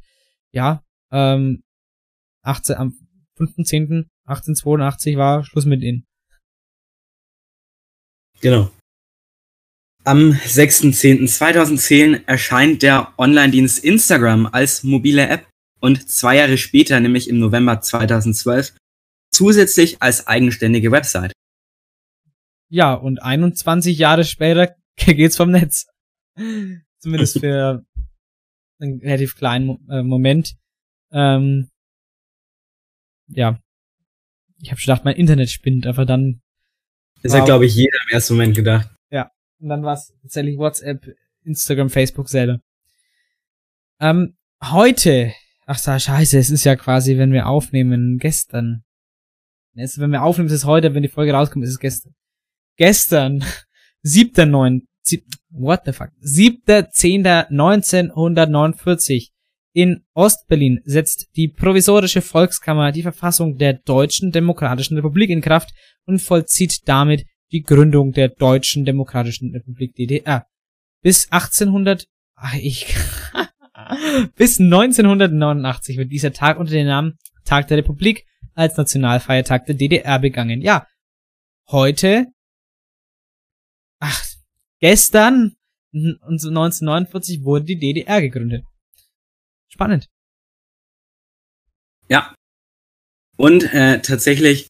Ja, ähm, 18, am 5.10.1882 war Schluss mit ihnen. Genau. Am 6.10.2010 erscheint der Online-Dienst Instagram als mobile App und zwei Jahre später, nämlich im November 2012, zusätzlich als eigenständige Website. Ja, und 21 Jahre später geht's vom Netz. Zumindest für einen relativ kleinen äh, Moment. Ähm, ja. Ich habe schon gedacht, mein Internet spinnt, aber dann. Das wow. hat, glaube ich, jeder im ersten Moment gedacht. Ja. Und dann war es tatsächlich WhatsApp, Instagram, Facebook selber. Ähm, heute, ach so, scheiße, es ist ja quasi, wenn wir aufnehmen, gestern. Also, wenn wir aufnehmen, ist es heute, wenn die Folge rauskommt, ist es gestern. Gestern, 7.9., what the fuck, 7.10.1949 in Ostberlin setzt die provisorische Volkskammer die Verfassung der Deutschen Demokratischen Republik in Kraft und vollzieht damit die Gründung der Deutschen Demokratischen Republik DDR. Bis 1800, ach ich, bis 1989 wird dieser Tag unter dem Namen Tag der Republik als Nationalfeiertag der DDR begangen. Ja, heute, ach, gestern, 1949 wurde die DDR gegründet. Spannend. Ja. Und äh, tatsächlich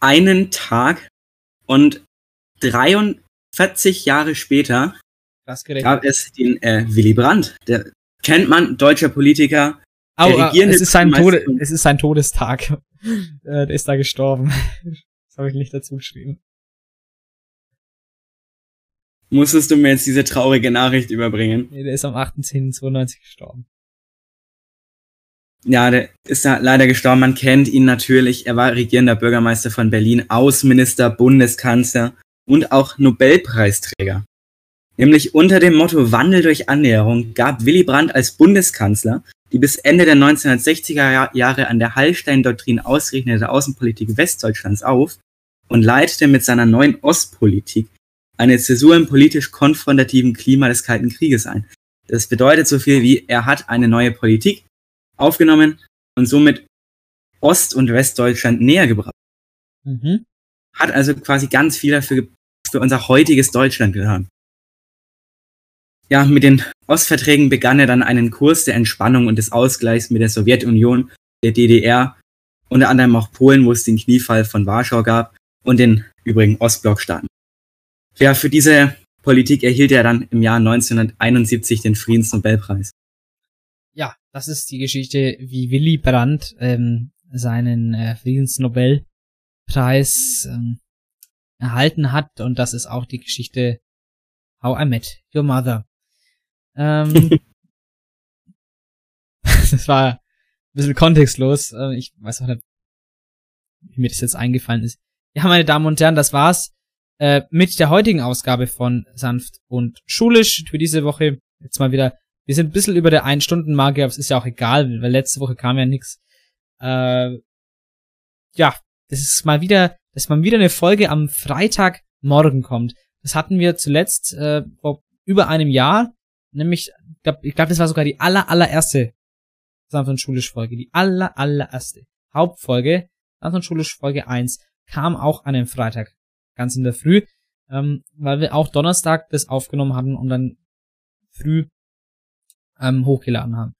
einen Tag und 43 Jahre später gab es den äh, Willy Brandt. Der kennt man, deutscher Politiker. Oh, es, ist sein Tode, es ist sein Todestag. äh, der ist da gestorben. das habe ich nicht dazu geschrieben. Musstest du mir jetzt diese traurige Nachricht überbringen? Nee, der ist am 8.10.92 gestorben. Ja, der ist da leider gestorben. Man kennt ihn natürlich. Er war regierender Bürgermeister von Berlin, Außenminister, Bundeskanzler und auch Nobelpreisträger. Nämlich unter dem Motto Wandel durch Annäherung gab Willy Brandt als Bundeskanzler die bis Ende der 1960er Jahre an der Hallstein-Doktrin ausrichtete Außenpolitik Westdeutschlands auf und leitete mit seiner neuen Ostpolitik eine Zäsur im politisch konfrontativen Klima des Kalten Krieges ein. Das bedeutet so viel wie, er hat eine neue Politik aufgenommen und somit Ost- und Westdeutschland näher gebracht. Mhm. Hat also quasi ganz viel dafür für unser heutiges Deutschland getan. Ja, mit den Ostverträgen begann er dann einen Kurs der Entspannung und des Ausgleichs mit der Sowjetunion, der DDR, unter anderem auch Polen, wo es den Kniefall von Warschau gab, und den übrigen Ostblockstaaten. Ja, für diese Politik erhielt er dann im Jahr 1971 den Friedensnobelpreis. Das ist die Geschichte, wie Willy Brandt ähm, seinen äh, Friedensnobelpreis ähm, erhalten hat und das ist auch die Geschichte How I Met Your Mother. Ähm, das war ein bisschen kontextlos. Äh, ich weiß auch nicht, wie mir das jetzt eingefallen ist. Ja, meine Damen und Herren, das war's äh, mit der heutigen Ausgabe von Sanft und Schulisch für diese Woche. Jetzt mal wieder, wir sind ein bisschen über der Ein-Stunden-Marke, aber es ist ja auch egal, weil letzte Woche kam ja nix. Äh, ja, das ist mal wieder, dass mal wieder eine Folge am Freitagmorgen kommt. Das hatten wir zuletzt äh, vor über einem Jahr Nämlich, ich glaube, glaub, das war sogar die aller, allererste sanft und schulisch Folge. Die aller, allererste Hauptfolge, sanft und schulisch Folge 1, kam auch an einem Freitag. Ganz in der Früh. Ähm, weil wir auch Donnerstag das aufgenommen hatten und dann früh ähm, hochgeladen haben.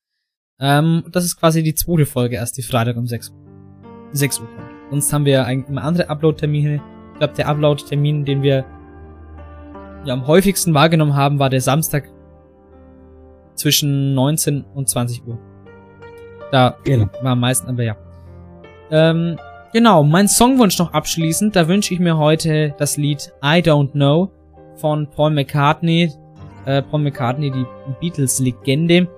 Ähm, das ist quasi die zweite Folge erst, die Freitag um 6, 6 Uhr kommt. Sonst haben wir eigentlich immer andere Upload-Termine. Ich glaube, der Upload-Termin, den wir ja am häufigsten wahrgenommen haben, war der Samstag zwischen 19 und 20 Uhr. Da Genau. war am meisten, aber ja. Ähm, genau, mein Songwunsch noch abschließend. Da wünsche ich mir heute das Lied I Don't Know von Paul McCartney. Äh, Paul McCartney, die Beatles-Legende.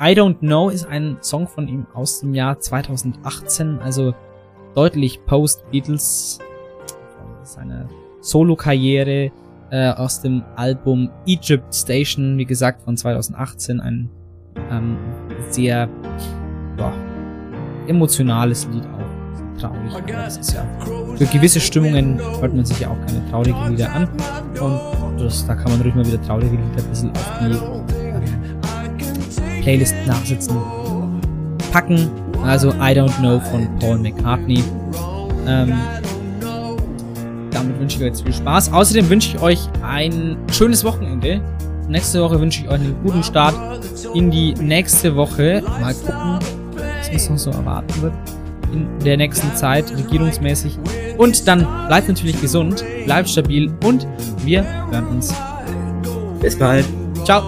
I Don't Know ist ein Song von ihm aus dem Jahr 2018, also deutlich post-Beatles seiner Solo-Karriere äh, aus dem Album Egypt Station, wie gesagt, von 2018, ein ähm, sehr ja, emotionales Lied auch. Traurig. aber Das ist ja für gewisse Stimmungen hört man sich ja auch keine traurigen Lieder an. Und das, da kann man ruhig mal wieder traurige Lieder ein bisschen auf die ähm, Playlist nachsitzen. Packen. Also I Don't Know von Paul McCartney. Ähm, damit wünsche ich euch jetzt viel Spaß. Außerdem wünsche ich euch ein schönes Wochenende. Nächste Woche wünsche ich euch einen guten Start in die nächste Woche. Mal gucken, was uns noch so erwarten wird in der nächsten Zeit, regierungsmäßig. Und dann bleibt natürlich gesund, bleibt stabil und wir hören uns. Bis bald. Ciao.